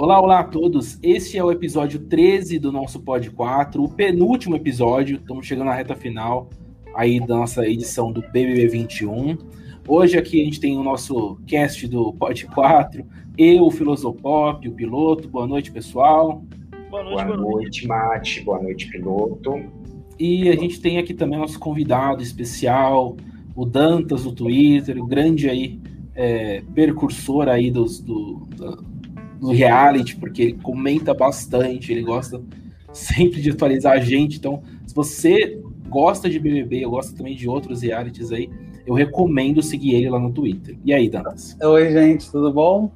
Olá, olá a todos. Este é o episódio 13 do nosso Pod 4, o penúltimo episódio. Estamos chegando na reta final aí da nossa edição do BBB 21. Hoje aqui a gente tem o nosso cast do Pod 4, eu, o Filosopop, o piloto. Boa noite, pessoal. Boa noite, boa noite, Mate. Boa noite, piloto. E a gente tem aqui também nosso convidado especial, o Dantas do Twitter, o grande aí é, percursor aí dos, do, do, do, reality, porque ele comenta bastante, ele gosta sempre de atualizar a gente. Então, se você gosta de BBB, eu gosto também de outros realities aí, eu recomendo seguir ele lá no Twitter. E aí, Dantas? Oi, gente, tudo bom?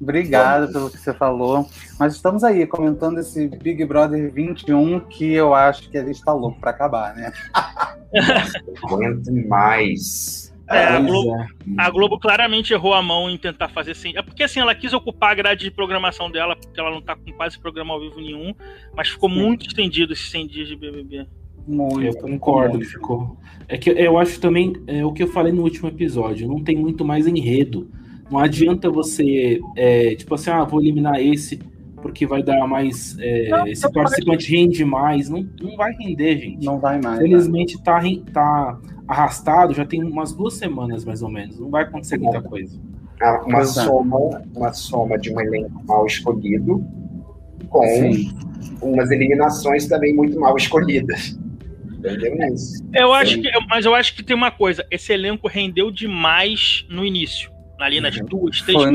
Obrigado pelo que você falou. Mas estamos aí comentando esse Big Brother 21 que eu acho que a gente está louco para acabar, né? Aguento mais. É, a, Globo, é. a, Globo, claramente errou a mão em tentar fazer assim. É porque assim, ela quis ocupar a grade de programação dela, porque ela não tá com quase programa ao vivo nenhum, mas ficou Sim. muito estendido esses 100 dias de BBB. Muito, eu concordo que ficou. É que eu acho também é o que eu falei no último episódio, não tem muito mais enredo. Não adianta você, é, tipo assim, ah, vou eliminar esse porque vai dar mais. É, não, esse participante vai... rende mais. Não, não vai render, gente. Não vai mais. Felizmente né? tá, tá arrastado, já tem umas duas semanas mais ou menos. Não vai acontecer muita coisa. Ah, uma, soma, uma soma de um elenco mal escolhido com Sim. umas eliminações também muito mal escolhidas. Entendeu isso? Eu acho que, mas eu acho que tem uma coisa: esse elenco rendeu demais no início ali nas uhum. duas, três Foi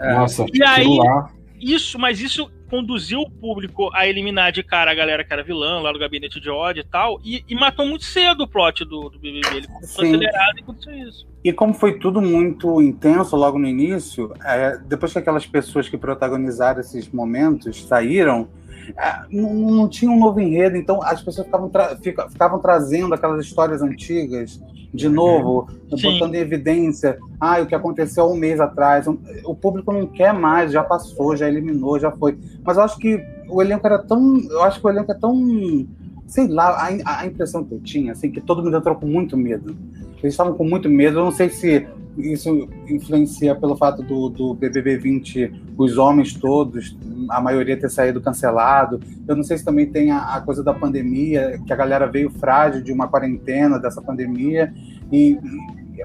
É. Nossa, e aí, lá. isso, mas isso conduziu o público a eliminar de cara a galera que era vilã lá do gabinete de ódio e tal, e, e matou muito cedo o plot do, do BBB. Ele começou acelerado e aconteceu isso. E como foi tudo muito intenso logo no início, é, depois que aquelas pessoas que protagonizaram esses momentos saíram, é, não, não, tinha um novo enredo, então as pessoas ficavam, tra ficavam trazendo aquelas histórias antigas de novo, Sim. botando em evidência ah, o que aconteceu um mês atrás. O público não quer mais, já passou, já eliminou, já foi. Mas eu acho que o elenco era tão. Eu acho que o elenco é tão. Sei lá, a, a impressão que eu tinha, assim, que todo mundo entrou com muito medo. Eles estavam com muito medo. Eu não sei se isso influencia pelo fato do, do BBB 20, os homens todos, a maioria ter saído cancelado. Eu não sei se também tem a, a coisa da pandemia, que a galera veio frágil de uma quarentena dessa pandemia. E,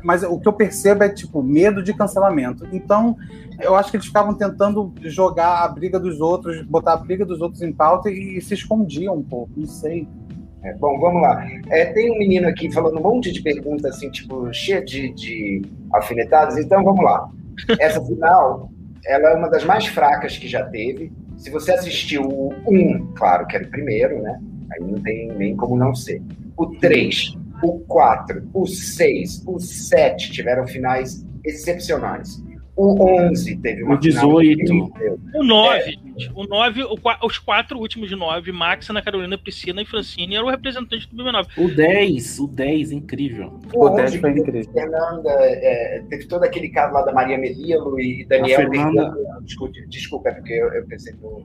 mas o que eu percebo é tipo medo de cancelamento. Então, eu acho que eles ficavam tentando jogar a briga dos outros, botar a briga dos outros em pauta e, e se escondiam um pouco. Não sei. É, bom, vamos lá. É, tem um menino aqui falando um monte de perguntas, assim, tipo, cheia de, de alfinetadas. Então, vamos lá. Essa final, ela é uma das mais fracas que já teve. Se você assistiu o 1, claro que era o primeiro, né? Aí não tem nem como não ser. O 3, o 4, o 6, o 7 tiveram finais excepcionais. O 11 teve uma O 18. O 9, é. gente. O 9, o, os quatro últimos de 9, Max, Ana Carolina, Priscila e Francine, eram o representante do BB9. O 10, o 10, incrível. O, o 10 foi incrível. Fernanda, é, teve todo aquele caso lá da Maria Melilo e Daniel. Fernanda... Desculpa, desculpa, é porque eu, eu pensei no.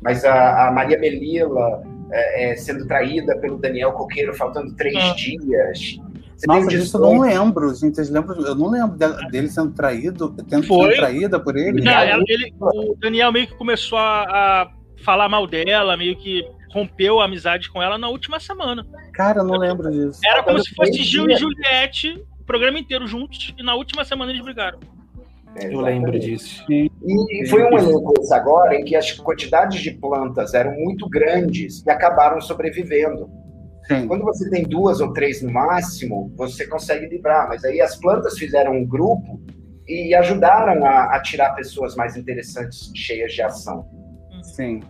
Mas a, a Maria Melila é, é, sendo traída pelo Daniel Coqueiro, faltando três ah. dias. Você Nossa, disso eu não lembro, gente. Vocês lembram? Eu não lembro dele sendo traído, tendo sido traída por ele. Não, ele. O Daniel meio que começou a, a, falar mal dela, meio que rompeu a amizade com ela na última semana. Cara, eu não lembro disso. Era como se fosse Gil e Juliette, o programa inteiro juntos, e na última semana eles brigaram. É, eu lembro disso. E, foi um elenco esse agora em que as quantidades de plantas eram muito grandes e acabaram sobrevivendo. Sim. Quando você tem duas ou três no máximo, você consegue livrar. Mas aí as plantas fizeram um grupo e ajudaram a, a tirar pessoas mais interessantes, cheias de ação. Sim.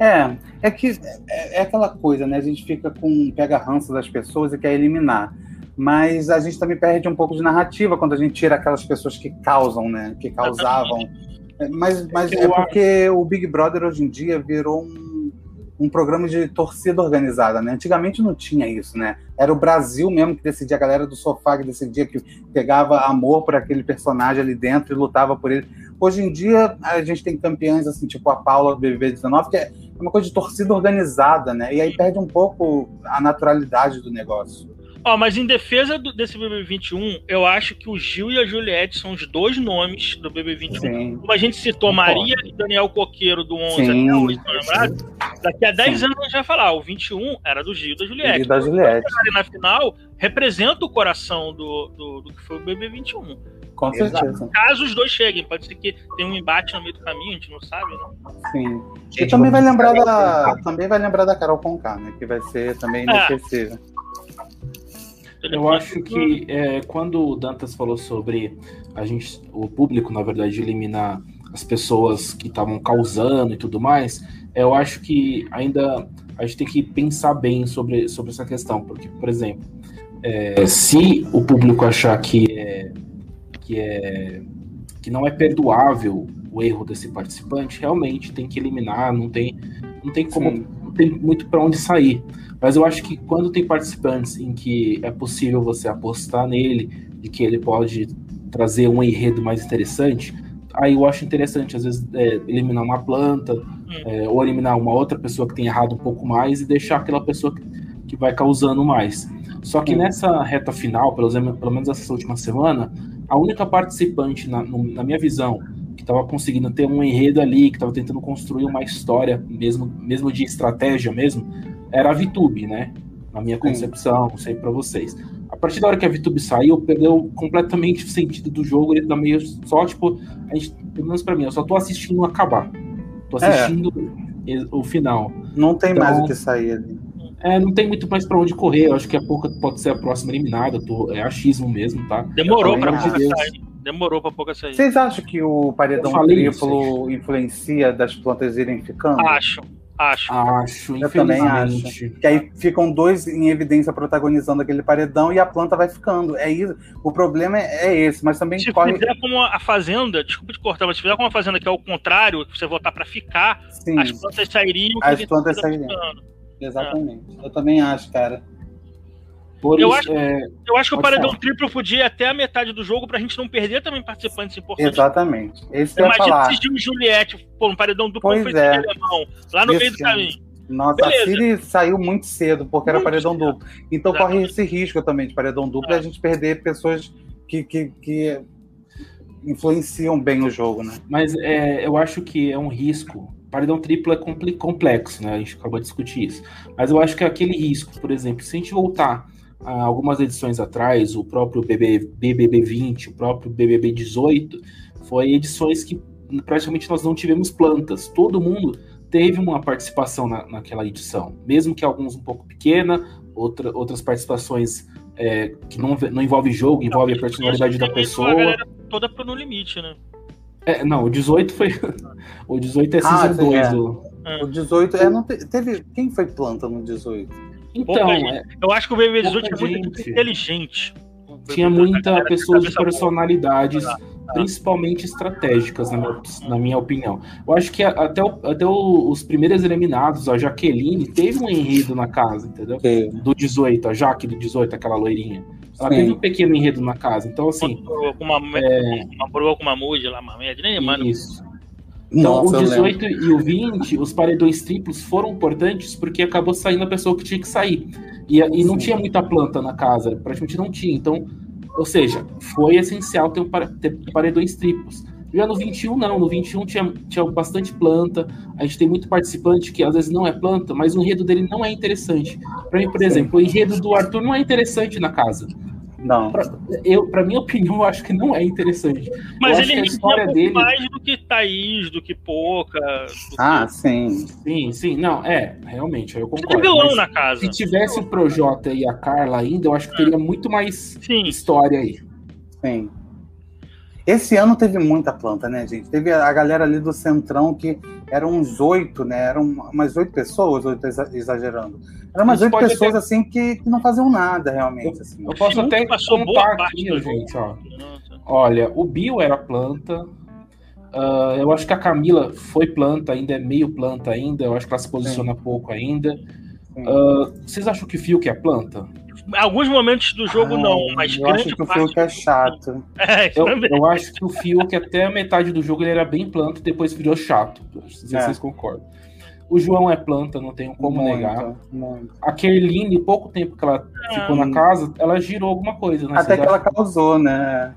É, é que é, é, aquela coisa, né? A gente fica com pega ranço das pessoas e quer eliminar. Mas a gente também perde um pouco de narrativa quando a gente tira aquelas pessoas que causam, né? Que causavam. Mas, mas é porque o Big Brother hoje em dia virou um um programa de torcida organizada, né? Antigamente não tinha isso, né? Era o Brasil mesmo que decidia, a galera do sofá que decidia, que pegava amor por aquele personagem ali dentro e lutava por ele. Hoje em dia, a gente tem campeões assim, tipo a Paula do BBB 19, que é uma coisa de torcida organizada, né? E aí perde um pouco a naturalidade do negócio. Ó, mas em defesa do, desse BB21, eu acho que o Gil e a Juliette são os dois nomes do BB21. Sim. Como a gente citou Concordo. Maria e Daniel Coqueiro do 11 Sim. até hoje, daqui a 10 Sim. anos a gente vai falar, o 21 era do Gil e da Juliette. E da Juliette. na final, representa o coração do, do, do que foi o BB21. Com certeza. Caso os dois cheguem, pode ser que tenha um embate no meio do caminho, a gente não sabe, não. Sim. E também vai lembrar da, também vai lembrar da Carol Conká, né? Que vai ser também é. Inesquecível. Eu acho que é, quando o Dantas falou sobre a gente, o público, na verdade, eliminar as pessoas que estavam causando e tudo mais, eu acho que ainda a gente tem que pensar bem sobre, sobre essa questão, porque, por exemplo, é, se o público achar que é, que é que não é perdoável o erro desse participante, realmente tem que eliminar, não tem, não tem como, Sim. não tem muito para onde sair. Mas eu acho que quando tem participantes em que é possível você apostar nele, de que ele pode trazer um enredo mais interessante, aí eu acho interessante, às vezes, é, eliminar uma planta, hum. é, ou eliminar uma outra pessoa que tem errado um pouco mais e deixar aquela pessoa que, que vai causando mais. Só que nessa reta final, pelo, pelo menos essa última semana, a única participante, na, na minha visão, que estava conseguindo ter um enredo ali, que estava tentando construir uma história, mesmo, mesmo de estratégia mesmo, era a VTube, né? Na minha concepção, não sei para vocês. A partir da hora que a VTube saiu, perdeu completamente o sentido do jogo. Ele tá meio só, tipo, a gente, pelo menos pra mim, eu só tô assistindo acabar. Tô é. assistindo é. o final. Não tem então, mais o que sair ali. É, não tem muito mais para onde correr. Eu acho que a pouco pode ser a próxima eliminada. Tô, é achismo mesmo, tá? Demorou para pouca de sair. Demorou para pouca sair. Vocês acham que o paredão triplo influencia das plantas irem ficando? Acho. Acho. Acho, Eu também acho. Que aí ficam dois em evidência protagonizando aquele paredão e a planta vai ficando. É isso. O problema é, é esse, mas também se corre... fizer como a fazenda, desculpa te cortar, mas se fizer como a fazenda que é o contrário, você voltar para ficar, Sim. as plantas sairiam. As plantas sairiam. Exatamente. É. Eu também acho, cara. Por eu, isso, acho, é... eu acho que o paredão falar. triplo podia até a metade do jogo pra gente não perder também participantes importantes. Exatamente. Esse Imagina se Gil e Juliette, pô, um paredão duplo pois foi é. alemão, lá no meio do caminho. Nossa, Beleza. a Siri saiu muito cedo, porque muito era paredão cedo. duplo. Então Exatamente. corre esse risco também de paredão duplo é. e a gente perder pessoas que, que, que influenciam bem o jogo, né? Mas é, eu acho que é um risco. Paredão triplo é complexo, né? A gente acabou de discutir isso. Mas eu acho que é aquele risco, por exemplo, se a gente voltar algumas edições atrás, o próprio BB, BBB 20, o próprio BBB 18, foi edições que praticamente nós não tivemos plantas. Todo mundo teve uma participação na, naquela edição, mesmo que alguns um pouco pequena, outra, outras participações é, que não, não envolve jogo, envolve a personalidade da pessoa. toda pro No Limite, né? É, não, o 18 foi. o 18 é ah, Season 2. É. O... o 18 é, não teve. Quem foi planta no 18? Então, é, eu acho que o BB18 é muito inteligente. Tinha muita pessoas de personalidades, principalmente estratégicas, na minha, na minha opinião. Eu acho que até, o, até o, os primeiros eliminados, a Jaqueline, teve um enredo na casa, entendeu? Sim. Do 18, a Jaque do 18, aquela loirinha. Ela Sim. teve um pequeno enredo na casa. Então, assim. Com uma, é... uma broa com uma mude lá, uma média, nem mano. Isso. Então, Nossa, o 18 e o 20, os paredões triplos foram importantes porque acabou saindo a pessoa que tinha que sair. E, e não tinha muita planta na casa, praticamente não tinha. Então, ou seja, foi essencial ter, um, ter paredões triplos. Já no 21, não. No 21 tinha, tinha bastante planta. A gente tem muito participante que às vezes não é planta, mas o enredo dele não é interessante. Para mim, por exemplo, o enredo do Arthur não é interessante na casa. Não. Pra, eu, pra minha opinião, eu acho que não é interessante. Mas ele a história dele mais do que Thaís, do que Pouca. ah, que... sim. Sim, sim. Não, é, realmente, eu concordo. Tem vilão na casa. Se tivesse o Projota e a Carla ainda, eu acho que teria muito mais sim. história aí. Sim. Esse ano teve muita planta, né, gente? Teve a galera ali do Centrão que eram uns oito, né? Eram umas oito pessoas, oito exagerando. Eram umas oito pessoas, assim, que, que, não faziam nada, realmente. Eu, assim. eu posso até contar aqui, gente, ó. Olha, o Bill era planta. Uh, eu acho que a Camila foi planta, ainda é meio planta ainda. Eu acho que ela se posiciona Sim. pouco ainda. Uh, vocês acham que o Fiuk é planta? alguns momentos do jogo ah, não, mas eu acho que o Fiuk é chato. É, eu, eu, acho que o Fiuk até a metade do jogo ele era bem planta e depois virou chato. Não sei se é. vocês concordam. O João é planta, não tenho como muito, negar. Muito. A Kerline, pouco tempo que ela é. ficou na casa, ela girou alguma coisa. Né? Até que ela causou, né?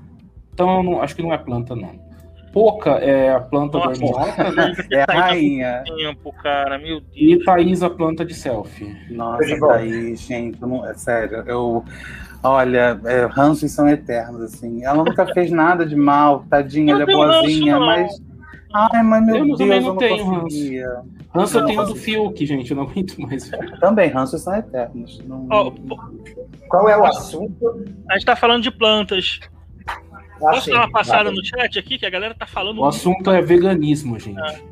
Então, não, acho que não é planta, não. Pouca é a planta Nossa, dorminhoca, né? É a rainha. Tempo, cara, meu Deus. E Thaís a planta de selfie. Nossa, Thaís, gente, não, é sério, eu... Olha, é, ranços são eternos, assim. Ela nunca fez nada de mal, tadinha, ela é boazinha, ranço, mas... Ai, mas meu eu Deus, eu não tenho conseguia. Ranço. Ranço eu tenho do Fiuk, gente, eu não aguento mais. Também, ranços são eternos. Não... Oh, Qual é o assunto? A gente tá falando de plantas. Ah, Posso sim, dar uma passada no chat aqui, que a galera tá falando. O muito. assunto é veganismo, gente.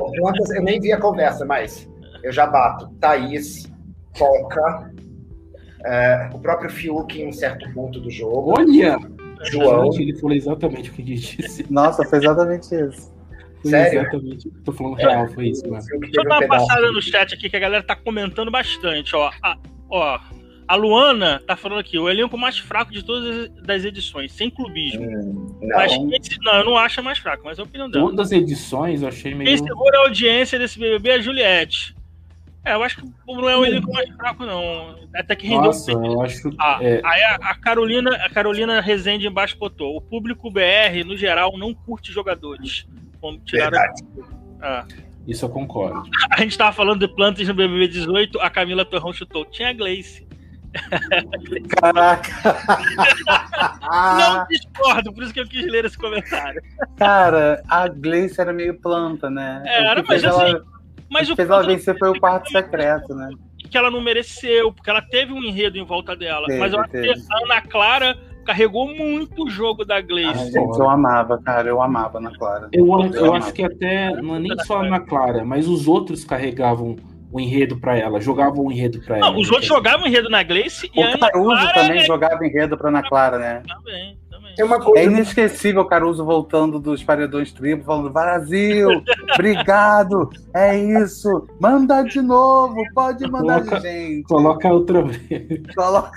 Bom, eu nem vi a conversa, mas eu já bato. Thaís, Foca, é, o próprio Fiuk em um certo ponto do jogo. Olha! João. Ele falou exatamente o que ele disse. Nossa, foi exatamente isso. Foi Sério? Exatamente. Tô falando real, foi isso, mano. Deixa eu dar uma passada no chat aqui que a galera tá comentando bastante, ó. A, ó, a Luana tá falando aqui, o elenco mais fraco de todas as edições, sem clubismo. Hum, não. Mas esse, não, eu não acho mais fraco, mas é a opinião dela. Todas as edições eu achei meio. Quem segura a audiência desse BBB é a Juliette. É, eu acho que não é o elenco mais fraco, não. Até que rendeu. Nossa, eu acho. Ah, é... Aí a, a, Carolina, a Carolina Rezende embaixo botou: o público BR, no geral, não curte jogadores. Como tiraram. Ah. Isso eu concordo. A gente tava falando de plantas no BBB 18, a Camila Torrão chutou. Tinha Gleice. Caraca! Não discordo, por isso que eu quis ler esse comentário. Cara, a Gleice era meio planta, né? É, era, mas assim. Mas o fez ela vencer foi o quarto secreto, né? Que ela não mereceu, porque ela teve um enredo em volta dela. Teve, mas eu acho que a Ana Clara carregou muito o jogo da Gleice. Ah, gente, eu amava, cara, eu amava Ana Clara. Eu, eu, eu acho que até, não é nem só a Ana Clara, mas os outros carregavam o enredo para ela, jogavam o enredo para ela. Não, os outros jogavam enredo na Gleice e o a Caruso Clara também é... jogava enredo para Ana Clara, né? Também. É, uma coisa... é inesquecível o Caruso voltando dos paredões tribos, falando: Brasil, obrigado, é isso, manda de novo, pode mandar coloca, de gente. Coloca outra vez. Coloca.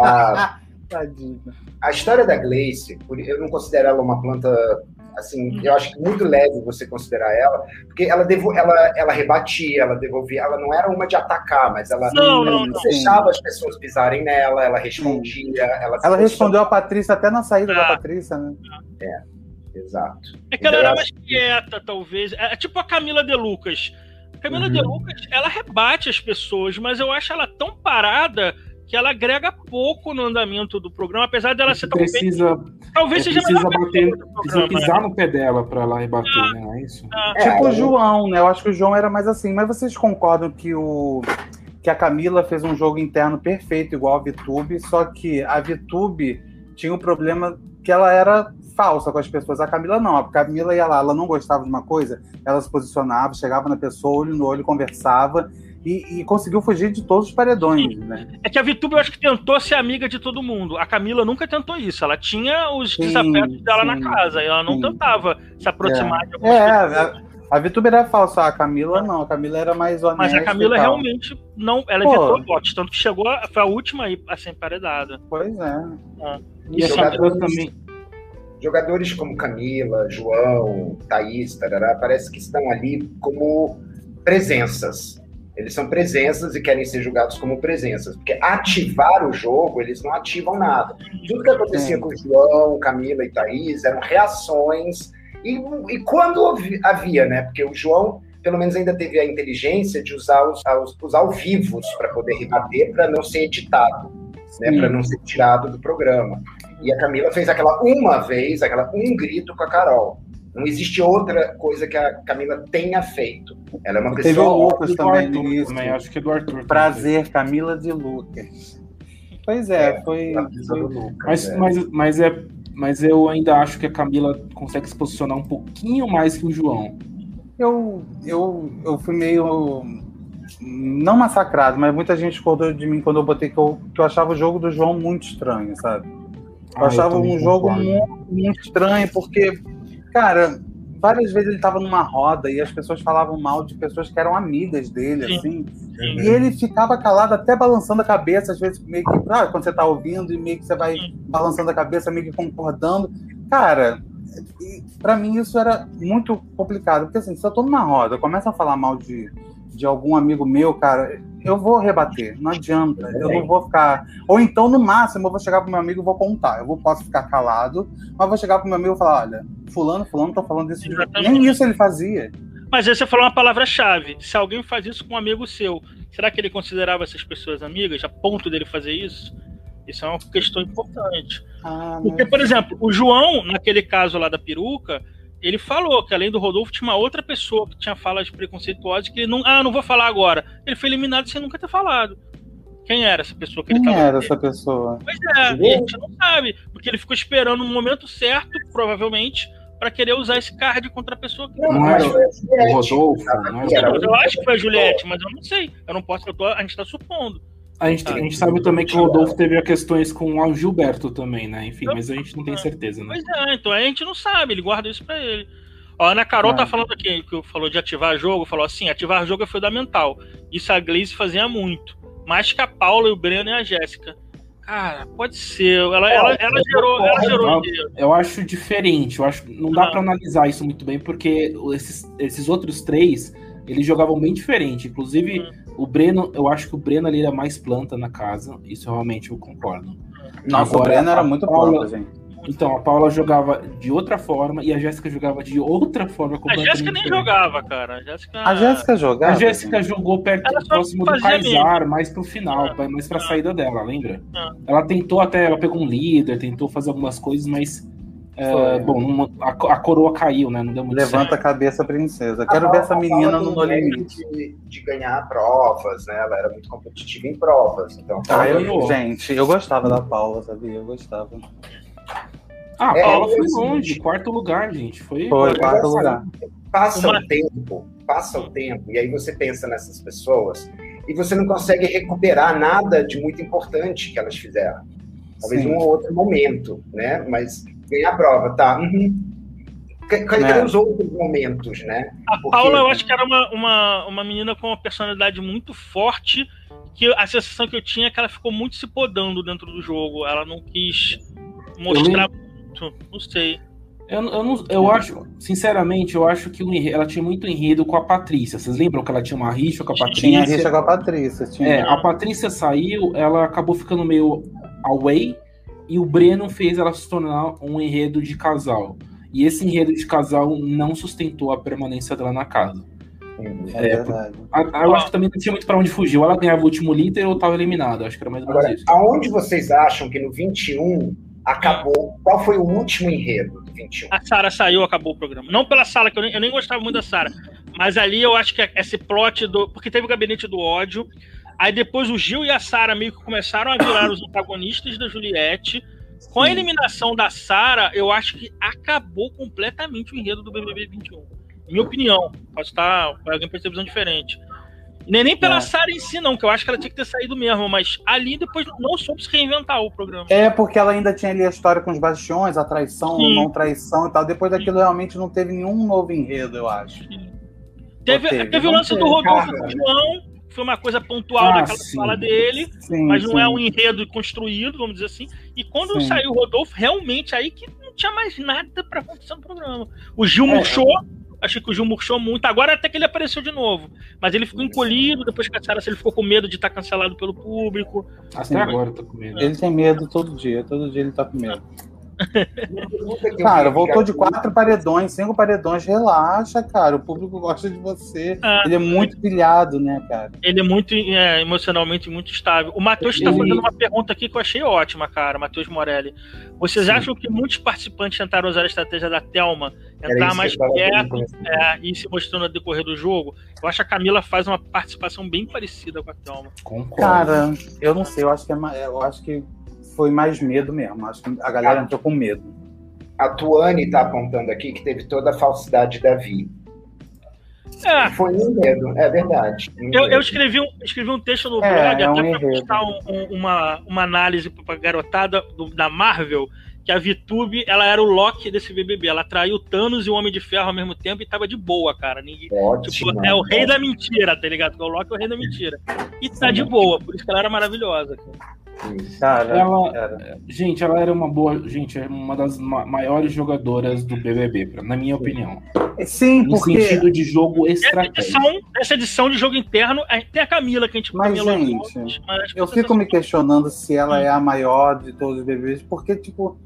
Ah, a história da Gleice, eu não considero ela uma planta Assim, uhum. eu acho muito leve você considerar ela, porque ela, devo, ela, ela rebatia, ela devolvia, ela não era uma de atacar, mas ela não, não, não deixava as pessoas pisarem nela, ela respondia. Ela, ela respondeu a Patrícia até na saída da ah. Patrícia, né? É, exato. É que ela era mais quieta, talvez. É, é tipo a Camila De Lucas. A Camila uhum. De Lucas, ela rebate as pessoas, mas eu acho ela tão parada que ela agrega pouco no andamento do programa, apesar dela ser precisa, bem... Talvez seja precisa bater, precisa pisar né? no pé dela para ela rebater, ah, né? Não é isso? Ah, tipo o João, né? Eu acho que o João era mais assim, mas vocês concordam que o que a Camila fez um jogo interno perfeito igual a Vitube, só que a Vitube tinha um problema que ela era falsa com as pessoas. A Camila não. A Camila ia lá, ela não gostava de uma coisa, ela se posicionava, chegava na pessoa, olho no olho, conversava e, e, conseguiu fugir de todos os paredões, né? É que a Vitube eu acho que tentou ser amiga de todo mundo. A Camila nunca tentou isso. Ela tinha os sim, desafetos dela sim, na casa. E ela não sim. tentava se aproximar é. de algumas é, pessoas. A, a Vitube era falsa, a Camila não. A Camila era mais honesta. Mas a Camila realmente não. Ela Pô. evitou votos, tanto que chegou. A, foi a última aí a ser emparedada. Pois é. é. E, e jogadores também. Jogadores como Camila, João, Thaís, tarará, parece que estão ali como presenças eles são presenças e querem ser julgados como presenças. Porque ativar o jogo, eles não ativam nada. Tudo que acontecia com o João, Camila e Thaís eram reações. E, e quando havia, né? Porque o João, pelo menos, ainda teve a inteligência de usar os, os, os ao vivos para poder rebater, para não ser editado, né? Para não ser tirado do programa. E a Camila fez aquela uma vez, aquela um grito com a Carol. Não existe outra coisa que a Camila tenha feito. Ela é uma pessoa. Teve o Lucas também Arthur, nisso. Também, acho que é do Arthur. Prazer, Camila de Lucas. Pois é, é foi. foi... Lucas, mas, é. Mas, mas, é, mas eu ainda acho que a Camila consegue se posicionar um pouquinho mais que o João. Eu, eu, eu fui meio. Não massacrado, mas muita gente discordou de mim quando eu botei que eu, que eu achava o jogo do João muito estranho, sabe? Eu ah, achava eu um jogo muito, muito estranho, porque Cara, várias vezes ele estava numa roda e as pessoas falavam mal de pessoas que eram amigas dele, Sim. assim. Sim. E ele ficava calado, até balançando a cabeça, às vezes meio que, ah, quando você está ouvindo, e meio que você vai Sim. balançando a cabeça, meio que concordando. Cara, para mim isso era muito complicado, porque assim, se eu tô numa roda, começa a falar mal de, de algum amigo meu, cara, eu vou rebater, não adianta, eu não vou ficar. Ou então, no máximo, eu vou chegar pro meu amigo e vou contar. Eu vou, posso ficar calado, mas vou chegar pro meu amigo e falar: olha, Fulano, Fulano, tô falando desse. Nem isso ele fazia. Mas aí você falou uma palavra-chave. Se alguém faz isso com um amigo seu, será que ele considerava essas pessoas amigas a ponto dele fazer isso? Isso é uma questão importante. Ah, Porque, por exemplo, o João, naquele caso lá da peruca, ele falou que além do Rodolfo tinha uma outra pessoa que tinha falas preconceituosas que ele não. Ah, não vou falar agora. Ele foi eliminado sem nunca ter falado. Quem era essa pessoa que ele Quem era essa pessoa? Pois é, a gente não sabe. Porque ele ficou esperando o momento certo, provavelmente, para querer usar esse card contra a pessoa que não, não era o Rodolfo. Não era eu acho que foi a Juliette, mas eu não sei. Eu não posso, eu tô, a gente está supondo. A gente, a gente sabe também que o Rodolfo teve questões com o Gilberto também, né? Enfim, mas a gente não tem certeza, né? Pois é, então a gente não sabe, ele guarda isso pra ele. Ó, a Ana Carol tá falando aqui, que falou de ativar jogo, falou assim, ativar jogo é fundamental. Isso a Glaze fazia muito. Mais que a Paula, e o Breno e a Jéssica. Cara, pode ser. Ela, ela, ela gerou. Ela gerou eu, eu acho diferente. Eu acho não dá ah. para analisar isso muito bem, porque esses, esses outros três eles jogavam bem diferente. Inclusive, hum. O Breno, eu acho que o Breno ali era mais planta na casa. Isso realmente eu concordo. Nossa, Agora, o Breno era muito Paula, planta, gente. Então, a Paula jogava de outra forma e a Jéssica jogava de outra forma. A Jéssica nem jogava, cara. A Jéssica, a Jéssica jogava. A Jéssica jogou perto próximo do Kaysar, mais pro final, ah, mais pra ah, saída dela, lembra? Ah. Ela tentou até, ela pegou um líder, tentou fazer algumas coisas, mas é, bom, a, a, coroa caiu, né? Não deu muito Levanta certo. a cabeça, princesa. Quero a ver essa menina no No Limite. De, de, ganhar provas, né? Ela era muito competitiva em provas. Então, ah, eu, gente, eu gostava da Paula, sabia? Eu gostava. Ah, a é, Paula foi longe, quarto lugar, gente. Foi, foi quarto lugar. Passa Uma... o tempo, passa o tempo, e aí você pensa nessas pessoas e você não consegue recuperar nada de muito importante que elas fizeram. Talvez Sim. um ou outro momento, né? Mas ganhar a prova, tá? Uhum. Cadê é. os outros momentos, né? A Porque... Paula, eu acho que era uma, uma, uma menina com uma personalidade muito forte, que a sensação que eu tinha é que ela ficou muito se podando dentro do jogo. Ela não quis mostrar eu muito, não sei. Eu, eu, não, eu acho, sinceramente, eu acho que ela tinha muito enredo com a Patrícia. Vocês lembram que ela tinha uma rixa com a Patrícia? Tinha rixa com a Patrícia. Tinha. É, a Patrícia saiu, ela acabou ficando meio away e o Breno fez ela se tornar um enredo de casal. E esse enredo de casal não sustentou a permanência dela na casa. É, é verdade. A, a, eu acho que também não tinha muito para onde fugir. Ou ela ganhava o último líder ou estava eliminado. Acho que era mais ou menos isso. Aonde vocês acham que no 21 acabou? Qual foi o último enredo do 21? A Sara saiu, acabou o programa. Não pela sala, que eu nem, eu nem gostava muito da Sara. Mas ali eu acho que esse plot do. Porque teve o gabinete do ódio. Aí depois o Gil e a Sara meio que começaram a virar os antagonistas da Juliette. Com a eliminação da Sara, eu acho que acabou completamente o enredo do BBB 21. Minha opinião. Pode estar. Alguém pode ter visão diferente. Nem, nem pela é. Sara em si, não, que eu acho que ela tinha que ter saído mesmo, mas ali depois não soube se reinventar o programa. É, porque ela ainda tinha ali a história com os bastiões, a traição, não traição e tal. Depois daquilo Sim. realmente não teve nenhum novo enredo, eu acho. Teve, teve, teve o lance do Rodolfo com o João, foi uma coisa pontual ah, naquela sim. fala dele, sim, mas não é sim. é um enredo construído, vamos dizer assim. E quando saiu o Rodolfo, realmente aí que não tinha mais nada para acontecer no programa. O Gil é, murchou, é. achei que o Gil murchou muito. Agora até que ele apareceu de novo, mas ele ficou encolhido depois que a se ele ficou com medo de estar cancelado pelo público. Até agora eu tô com medo. Ele tem medo todo dia, todo dia ele tá com medo. Cara, voltou de quatro paredões, cinco paredões, relaxa, cara. O público gosta de você. Ah, ele é muito pilhado, né, cara? Ele é muito é, emocionalmente muito estável. O Matheus está fazendo uma pergunta aqui que eu achei ótima, cara, Matheus Morelli. Vocês Sim. acham que muitos participantes tentaram usar a estratégia da Thelma, entrar mais quieto é, e se mostrando no decorrer do jogo? Eu acho que a Camila faz uma participação bem parecida com a Thelma. Concordo. Cara, eu não sei, eu acho que é, eu acho que foi mais medo mesmo. Acho que a galera a, entrou com medo. A Tuane está apontando aqui que teve toda a falsidade da Vi. É. Foi um medo, é verdade. Um eu, eu, escrevi, um, escrevi um texto no é, blog é até para postar um, um, uma, uma análise para garotada do, da Marvel que a VTube, ela era o Loki desse BBB. Ela traiu Thanos e o Homem de Ferro ao mesmo tempo e tava de boa, cara. Ninguém, Ótimo, tipo, é o rei da mentira, tá ligado? O Loki é o rei da mentira. E tá de boa, por isso que ela era maravilhosa. Cara. Cara, ela, gente, ela era uma boa, gente, é uma das maiores jogadoras do BBB, na minha opinião. Sim, no porque... sentido de jogo estratégico. Essa edição, essa edição de jogo interno, tem a Camila que a gente Mas, gente, mas eu fico me questionando se ela é a maior de todos os BBBs, porque, tipo,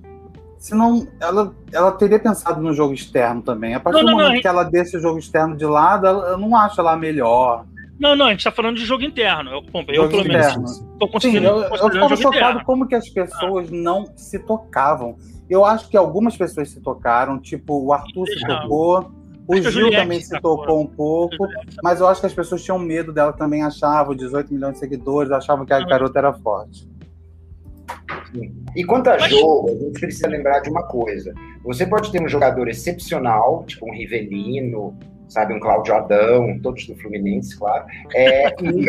senão ela, ela teria pensado no jogo externo também. A partir não, do momento não, que ela deixa o jogo externo de lado, eu não acho ela a melhor. Não, não, a gente tá falando de jogo interno. Eu, bom, eu pelo menos tô conseguindo. Sim, eu, eu ficava chocado interno. como que as pessoas ah. não se tocavam. Eu acho que algumas pessoas se tocaram, tipo, o Arthur se tocou, o Gil também se tocou um pouco, mas eu acho que as pessoas tinham medo dela também, achavam 18 milhões de seguidores, achavam que a garota era forte. E quanto a jogo, a gente precisa lembrar de uma coisa. Você pode ter um jogador excepcional, tipo um Rivelino, sabe, um Cláudio Adão, todos do Fluminense, claro. É, e,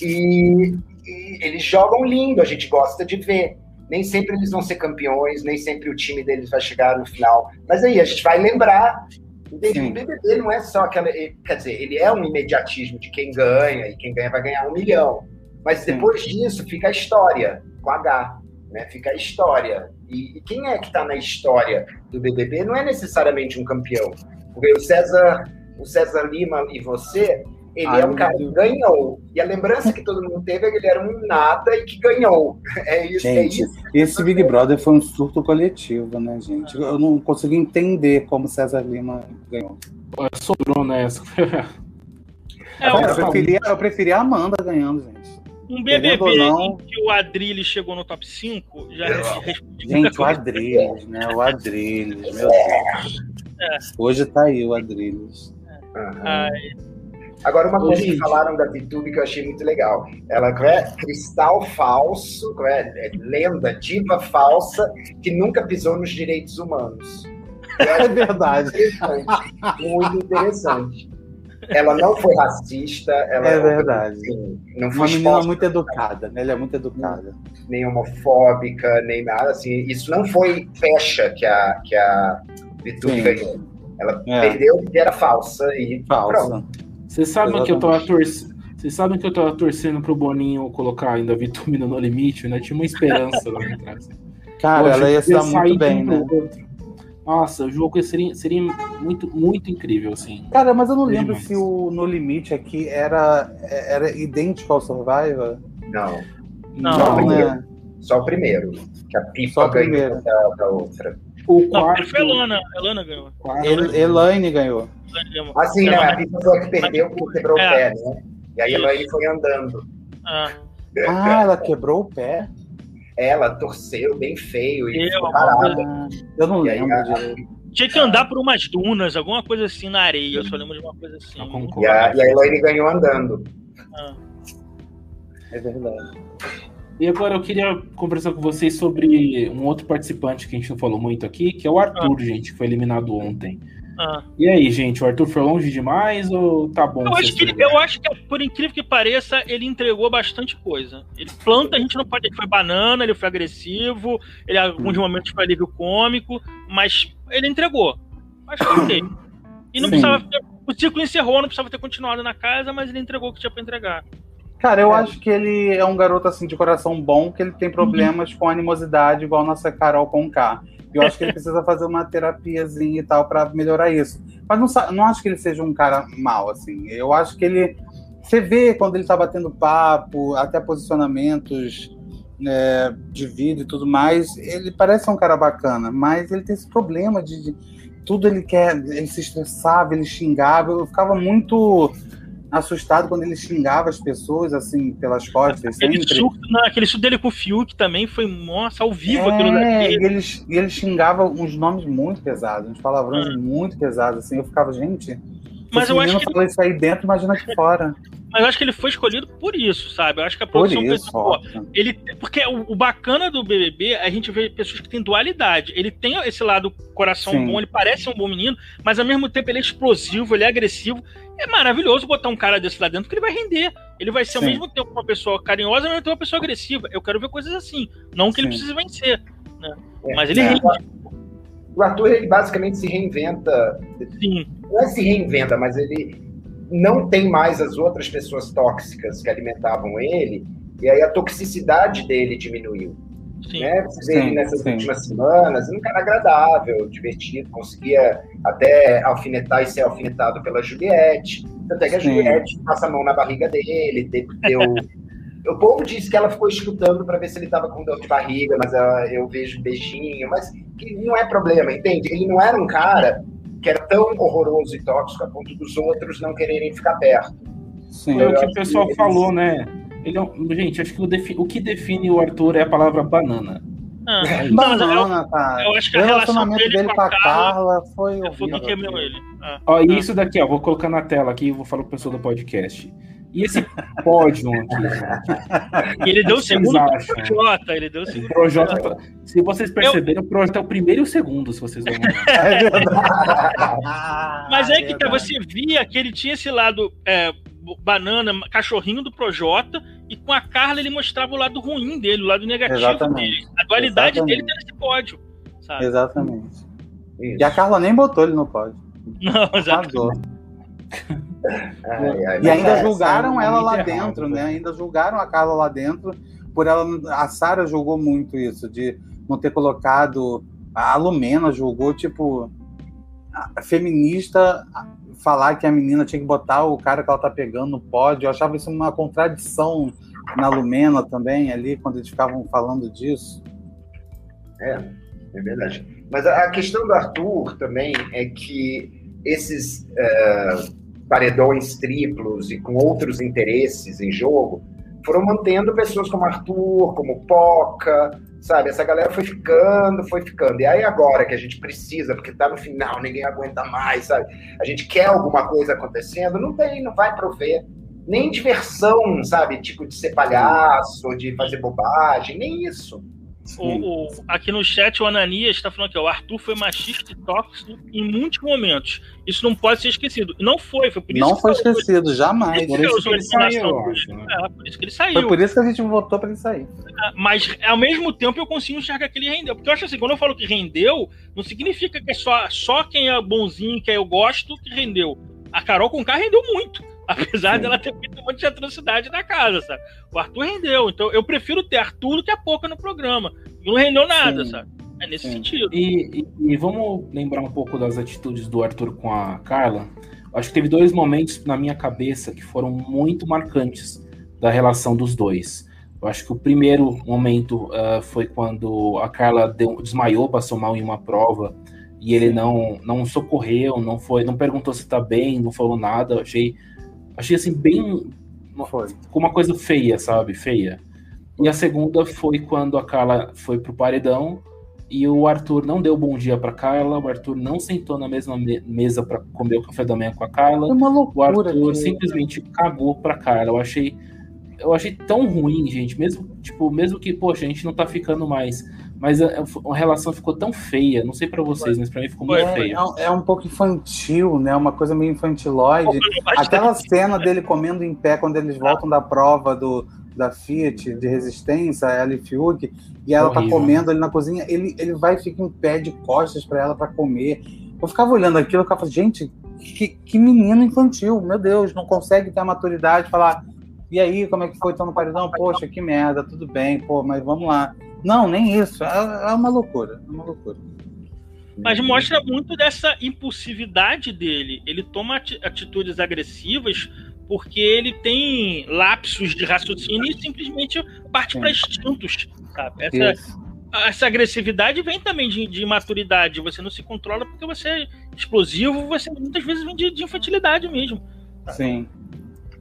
e, e, eles jogam lindo, a gente gosta de ver. Nem sempre eles vão ser campeões, nem sempre o time deles vai chegar no final. Mas aí a gente vai lembrar. O BBB não é só aquela. Quer dizer, ele é um imediatismo de quem ganha, e quem ganha vai ganhar um milhão. Mas depois Sim. disso fica a história, com H. Né? Fica a história. E, e quem é que está na história do BBB não é necessariamente um campeão. Porque o César, o César Lima e você, ele Ai, é um cara que ganhou. E a lembrança que todo mundo teve é que ele era um nada e que ganhou. É isso, é gente, é isso. Esse Big Brother foi um surto coletivo, né, gente? Eu não consigo entender como César Lima ganhou. Sobrou nessa. É, eu, preferia, eu preferia a Amanda ganhando, gente. Um BBB em que o Adrilles chegou no top 5 já Gente, o Adrilles, né? O Adrilles, meu Deus. É. Hoje tá aí o Adrilles. Uhum. Agora, uma coisa que falaram da VTube que eu achei muito legal. Ela é cristal falso, é, é lenda, diva falsa, que nunca pisou nos direitos humanos. É verdade. Muito interessante. Ela não foi racista. Ela é verdade. Assim, não foi Uma menina muito educada, né? Ela é muito educada. Nem homofóbica, nem nada assim. Isso não foi fecha que a, que a Vitube ganhou. Ela é. perdeu porque era falsa e falsa. Pronto. Vocês sabem que eu tava torcendo. Vocês sabem que eu tava torcendo pro Boninho colocar ainda a Vitamina no limite, né? Tinha uma esperança lá atrás. Cara, Poxa, ela ia estar muito bem, né? Outro. Nossa, o jogo seria, seria muito, muito incrível, assim. Cara, mas eu não lembro se o No Limite aqui era, era idêntico ao Survivor. Não. Não, Só, o né? Só o primeiro. Que a Pipa ganhou da, da, outra. O quarto... Não, foi a Elana. A Elana ganhou. El, Elaine ganhou. Ah, sim, né? A Pipa foi a que perdeu porque quebrou é. o pé, né? E aí a Elaine foi andando. Ah. ah, ela quebrou o pé? Ela torceu bem feio e eu, parada. Eu não lembro aí, Tinha que andar por umas dunas, alguma coisa assim na areia. Eu só lembro de uma coisa assim. E a, e a Elaine ganhou andando. Ah. É verdade. E agora eu queria conversar com vocês sobre um outro participante que a gente não falou muito aqui, que é o Arthur, ah. gente, que foi eliminado ontem. Ah. E aí, gente, o Arthur foi longe demais ou tá bom? Eu acho, que ele, eu acho que, por incrível que pareça, ele entregou bastante coisa. Ele planta, a gente não pode. Ele foi banana, ele foi agressivo, ele alguns hum. momentos foi alívio cômico, mas ele entregou. Acho que ok. E não Sim. precisava. Ter, o ciclo encerrou, não precisava ter continuado na casa, mas ele entregou o que tinha pra entregar. Cara, eu é. acho que ele é um garoto assim de coração bom, que ele tem problemas uhum. com animosidade, igual a nossa Carol com K. Eu acho que ele precisa fazer uma terapiazinha e tal para melhorar isso. Mas não, não acho que ele seja um cara mal, assim. Eu acho que ele. Você vê quando ele tá batendo papo, até posicionamentos né, de vida e tudo mais, ele parece um cara bacana, mas ele tem esse problema de, de tudo ele quer, ele se estressava, ele xingava, eu ficava muito assustado quando ele xingava as pessoas, assim, pelas costas. Aquele, sempre. Surto, não, aquele surto dele com o Fiuk também foi, nossa, ao vivo é, aquilo daqui. E ele, e ele xingava uns nomes muito pesados, uns palavrões ah. muito pesados, assim. Eu ficava, gente. Mas eu acho que. Ele... isso aí dentro, imagina aqui fora. Mas eu acho que ele foi escolhido por isso, sabe? Eu acho que a produção por isso, pensou, ele Porque o, o, bacana do BBB, a gente vê pessoas que têm dualidade. Ele tem esse lado coração Sim. bom, ele parece um bom menino, mas ao mesmo tempo ele é explosivo, ele é agressivo. É maravilhoso botar um cara desse lá dentro, porque ele vai render. Ele vai ser Sim. ao mesmo tempo uma pessoa carinhosa, mas uma pessoa agressiva. Eu quero ver coisas assim. Não que Sim. ele precise vencer. Né? É, mas ele é. rende. O Arthur, ele basicamente se reinventa. Sim. Não é se reinventa, mas ele não tem mais as outras pessoas tóxicas que alimentavam ele E aí a toxicidade dele diminuiu. Sim. Né? Você vê ele nessas sim. últimas semanas, um cara agradável, divertido, conseguia até alfinetar e ser alfinetado pela Juliette. Tanto é que a Juliette passa a mão na barriga dele, deu. o povo disse que ela ficou escutando para ver se ele estava com dor de barriga, mas eu, eu vejo beijinho, mas que não é problema, entende? Ele não era um cara que era tão horroroso e tóxico a ponto dos outros não quererem ficar perto. Sim, é o que o pessoal que falou, né? Ele, é gente, acho que o, defi o que define o Arthur é a palavra banana. Ah, é banana, cara. Eu acho que a relacionamento dele, dele com a Carla, Carla foi horrível. Foi o que queimou ele. Ah, ó, ah. isso daqui, ó, vou colocar na tela aqui e vou falar pro pessoal do podcast. E esse pódio aqui? ele deu o segundo pro Projota. Ele deu o segundo. Projota, tá- se vocês perceberem, eu... o Projota é o primeiro e o segundo, se vocês vão É verdade. Mas é, é que tá, você via que ele tinha esse lado é, banana, cachorrinho do Projota, e com a Carla ele mostrava o lado ruim dele, o lado negativo Exatamente. dele. A dualidade Exatamente. dele nesse pódio. Sabe? Exatamente. Isso. E a Carla nem botou ele no pódio. Não, exatamente. Ai, ai, e ainda é, julgaram ela lá errado, dentro, né? Ainda julgaram a Carla lá dentro por ela. A Sara julgou muito isso, de não ter colocado. A Lumena julgou, tipo, a feminista falar que a menina tinha que botar o cara que ela tá pegando no pódio. Eu achava isso uma contradição na Lumena também, ali, quando eles ficavam falando disso. É, é verdade. Mas a questão do Arthur também é que esses é, paredões triplos e com outros interesses em jogo foram mantendo pessoas como Arthur, como Poca, sabe? Essa galera foi ficando, foi ficando. E aí agora que a gente precisa, porque tá no final, ninguém aguenta mais, sabe? A gente quer alguma coisa acontecendo, não tem, não vai prover. Nem diversão, sabe? Tipo de ser palhaço, de fazer bobagem, nem isso. O, o, aqui no chat o Ananias está falando que o Arthur foi machista e tóxico em muitos momentos. Isso não pode ser esquecido. Não foi, foi por isso Não foi esquecido, foi. jamais. Por isso, que ele saiu, acho, né? é, por isso que ele saiu. Foi por isso que a gente votou para ele sair. É, mas ao mesmo tempo eu consigo enxergar que ele rendeu. Porque eu acho assim, quando eu falo que rendeu, não significa que é só, só quem é bonzinho, que eu gosto, que rendeu. A Carol com K rendeu muito. Apesar dela ter feito um monte de atrocidade na casa, sabe? O Arthur rendeu. Então eu prefiro ter Arthur do que a Pouca no programa. Não rendeu nada, Sim. sabe? É nesse Sim. sentido. E, e, e, vamos lembrar um pouco das atitudes do Arthur com a Carla. Acho que teve dois momentos na minha cabeça que foram muito marcantes da relação dos dois. Eu acho que o primeiro momento uh, foi quando a Carla deu, desmaiou, passou mal em uma prova e ele não não socorreu, não foi, não perguntou se tá bem, não falou nada. Eu achei Achei assim, bem. Foi. Uma coisa feia, sabe? Feia. E a segunda foi quando a Carla foi pro paredão e o Arthur não deu bom dia para Carla, o Arthur não sentou na mesma me mesa para comer o café da manhã com a Carla. É uma loucura, o Arthur simplesmente cagou para Carla. Eu achei eu achei tão ruim, gente, mesmo tipo, mesmo que, poxa, a gente não tá ficando mais mas a, a, relação ficou tão feia, não sei para vocês, mas para mim ficou muito é, feia. É, é, um pouco infantil, né? Uma coisa meio infantilóide. Aquela cena dele comendo em pé quando eles voltam da prova do, da Fiat de resistência, a Ellie Fiuk, e ela tá Horrível. tá comendo ali na cozinha, ele, ele vai e fica em pé de costas para ela para comer. Eu ficava olhando aquilo e ficava, gente, que, que menino infantil, meu Deus, não consegue ter a maturidade de falar. E aí, como é que foi? Tô no paredão? Poxa, que merda, tudo bem, pô, mas vamos lá. Não, nem isso. É, é uma loucura. É uma loucura. Mas mostra muito dessa impulsividade dele. Ele toma atitudes agressivas porque ele tem lapsos de raciocínio e simplesmente parte para instintos. Sabe? Essa, essa, agressividade vem também de, de maturidade. Você não se controla porque você é explosivo, você muitas vezes vem de, de infantilidade mesmo. Sim.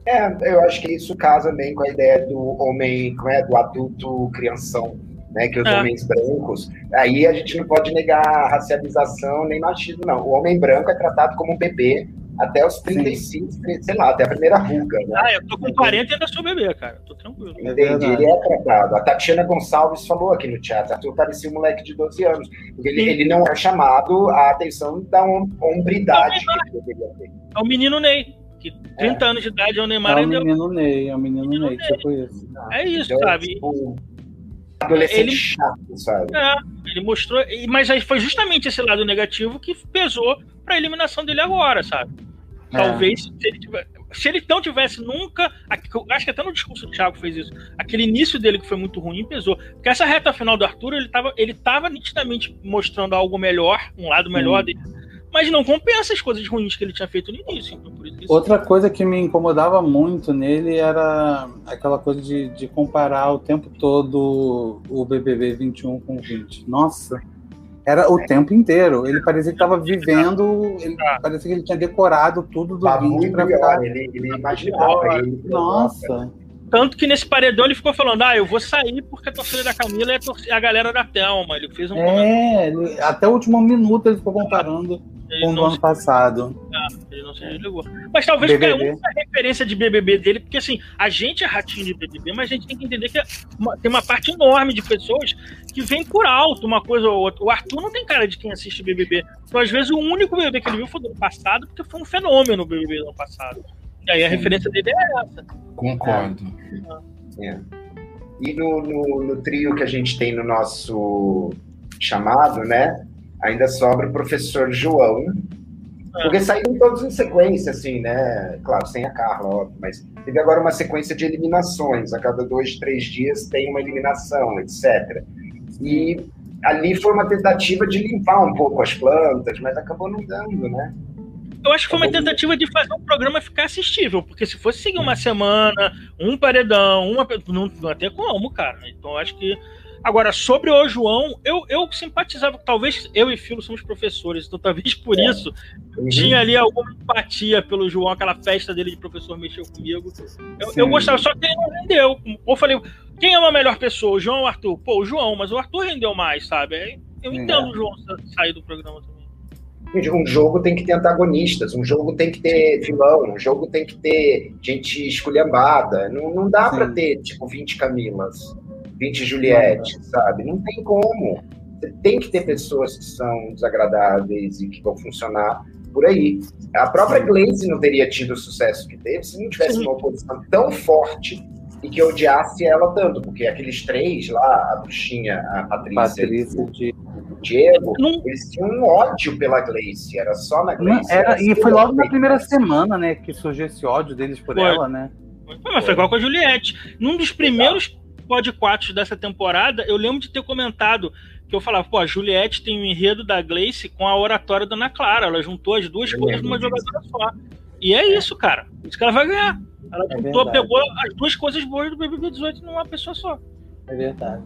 É, eu acho que isso casa bem com a ideia do homem, como é, do adulto crianção né, que os é. homens brancos, aí a gente não pode negar racialização nem machismo, não. O homem branco é tratado como um bebê até os 35, Sim. sei lá, até a primeira ruga. Né? Ah, eu tô com 40 e ainda sou bebê, cara. Tô tranquilo. Entendi, ele é tratado. A Tatiana Gonçalves falou aqui no chat, Arthur parecia um moleque de 12 anos. Ele, ele não é chamado a atenção da hombridade que ele deveria ter. É o menino Ney que 30 é. anos de idade é o Neymar é o menino Ney, é o menino, menino Ney, Ney, tipo isso. É isso, então, sabe? Tipo, adolescente ele, chato, sabe? É, ele mostrou. Mas aí foi justamente esse lado negativo que pesou pra eliminação dele agora, sabe? É. Talvez se ele tiver. se ele não tivesse nunca. Acho que até no discurso do Thiago fez isso. Aquele início dele que foi muito ruim pesou. Porque essa reta final do Arthur, ele tava, ele tava nitidamente mostrando algo melhor, um lado melhor hum. dele. Mas não compensa as coisas ruins que ele tinha feito no início. Então Outra coisa que me incomodava muito nele era aquela coisa de, de comparar o tempo todo o BBB 21 com 20. Nossa! Era o tempo inteiro. Ele parecia que estava vivendo, ele ah. parecia que ele tinha decorado tudo do tá 20 para ficar. Ele, ele imaginava. Ele, Nossa. Tanto que nesse paredão ele ficou falando: ah, eu vou sair porque a torcida da Camila é a, torcida, a galera da Thelma. Ele fez um. É, ele, até o último minuto ele ficou comparando ele com o ano se... passado. Ah, ele não se ligou. Mas talvez porque é uma referência de BBB dele, porque assim, a gente é ratinho de BBB, mas a gente tem que entender que é uma, tem uma parte enorme de pessoas que vem por alto uma coisa ou outra. O Arthur não tem cara de quem assiste BBB. Então, às vezes, o único BBB que ele viu foi do ano passado, porque foi um fenômeno o BBB do ano passado. E aí a Sim. referência dele é essa. Concordo. É. é. E no, no, no, trio que a gente tem no nosso chamado, né? Ainda sobra o professor João. É. Porque saíram todos em sequência, assim, né? Claro, sem a Carla, óbvio, mas teve agora uma sequência de eliminações. A cada dois, três dias tem uma eliminação, etc. E ali foi uma tentativa de limpar um pouco as plantas, mas acabou não dando, né? Eu acho que foi uma tentativa de fazer o programa ficar assistível, porque se fosse seguir uma semana, um paredão, uma. Não, não ter como, cara. Então eu acho que. Agora, sobre o João, eu, eu simpatizava, talvez eu e Filo somos professores, então talvez por é. isso eu uhum. tinha ali alguma empatia pelo João, aquela festa dele de professor mexeu comigo. Eu, eu gostava, só que ele não rendeu. Eu falei, quem é uma melhor pessoa, o João ou o Arthur? Pô, o João, mas o Arthur rendeu mais, sabe? Eu entendo é. o João sair do programa também. Um jogo tem que ter antagonistas, um jogo tem que ter vilão, um jogo tem que ter gente esculhambada. Não, não dá para ter, tipo, 20 Camilas, 20 Juliette, sabe? Não tem como. Tem que ter pessoas que são desagradáveis e que vão funcionar por aí. A própria Glaze não teria tido o sucesso que teve se não tivesse uma oposição tão forte e que odiasse ela tanto, porque aqueles três lá, a bruxinha, a Patrícia, Patrícia Diego, não... eles tinham um ódio pela Gleice, era só na Gleice. Era, e foi logo na primeira semana, né, que surgiu esse ódio deles por foi. ela, né? Foi, mas foi igual com a Juliette. Num dos primeiros podquatos dessa temporada, eu lembro de ter comentado que eu falava, pô, a Juliette tem o um enredo da Gleice com a oratória da Ana Clara, ela juntou as duas coisas numa jogadora só. E é isso, cara. Isso que ela vai ganhar. Ela é juntou, pegou as duas coisas boas do BBB 18 numa pessoa só. É verdade.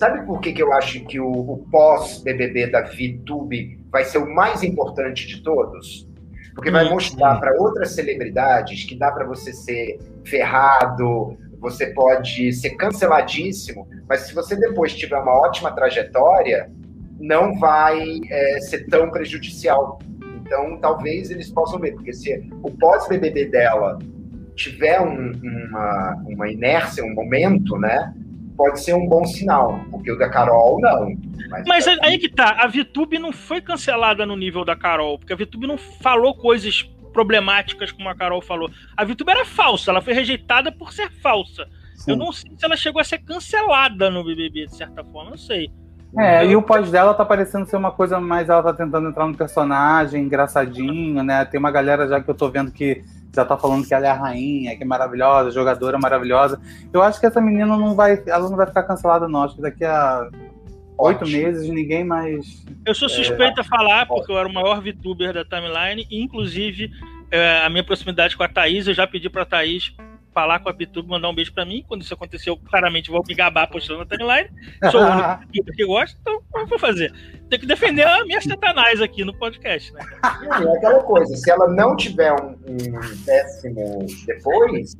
Sabe por que, que eu acho que o, o pós-BBB da VTube vai ser o mais importante de todos? Porque vai mostrar para outras celebridades que dá para você ser ferrado, você pode ser canceladíssimo, mas se você depois tiver uma ótima trajetória, não vai é, ser tão prejudicial. Então, talvez eles possam ver, porque se o pós-BBB dela tiver um, uma, uma inércia, um momento, né? Pode ser um bom sinal, porque o da Carol não. Mas, mas aí que tá, a VTube não foi cancelada no nível da Carol, porque a VTube não falou coisas problemáticas como a Carol falou. A VTube era falsa, ela foi rejeitada por ser falsa. Sim. Eu não sei se ela chegou a ser cancelada no BBB, de certa forma, não sei. É, e o pós dela tá parecendo ser uma coisa mais. Ela tá tentando entrar no personagem engraçadinho, né? Tem uma galera já que eu tô vendo que já tá falando que ela é a rainha, que é maravilhosa, jogadora maravilhosa. Eu acho que essa menina não vai. Ela não vai ficar cancelada, não. Acho que daqui a oito meses ninguém mais. Eu sou suspeita é... a falar, porque eu era o maior VTuber da timeline, inclusive é, a minha proximidade com a Thaís, eu já pedi pra Thaís falar com a Pitube, mandar um beijo pra mim. Quando isso aconteceu, claramente vou me gabar postando na timeline. Sou o único que gosta, então o que eu vou fazer? Tem que defender a minha satanás aqui no podcast, né? É aquela coisa, se ela não tiver um, um décimo depois,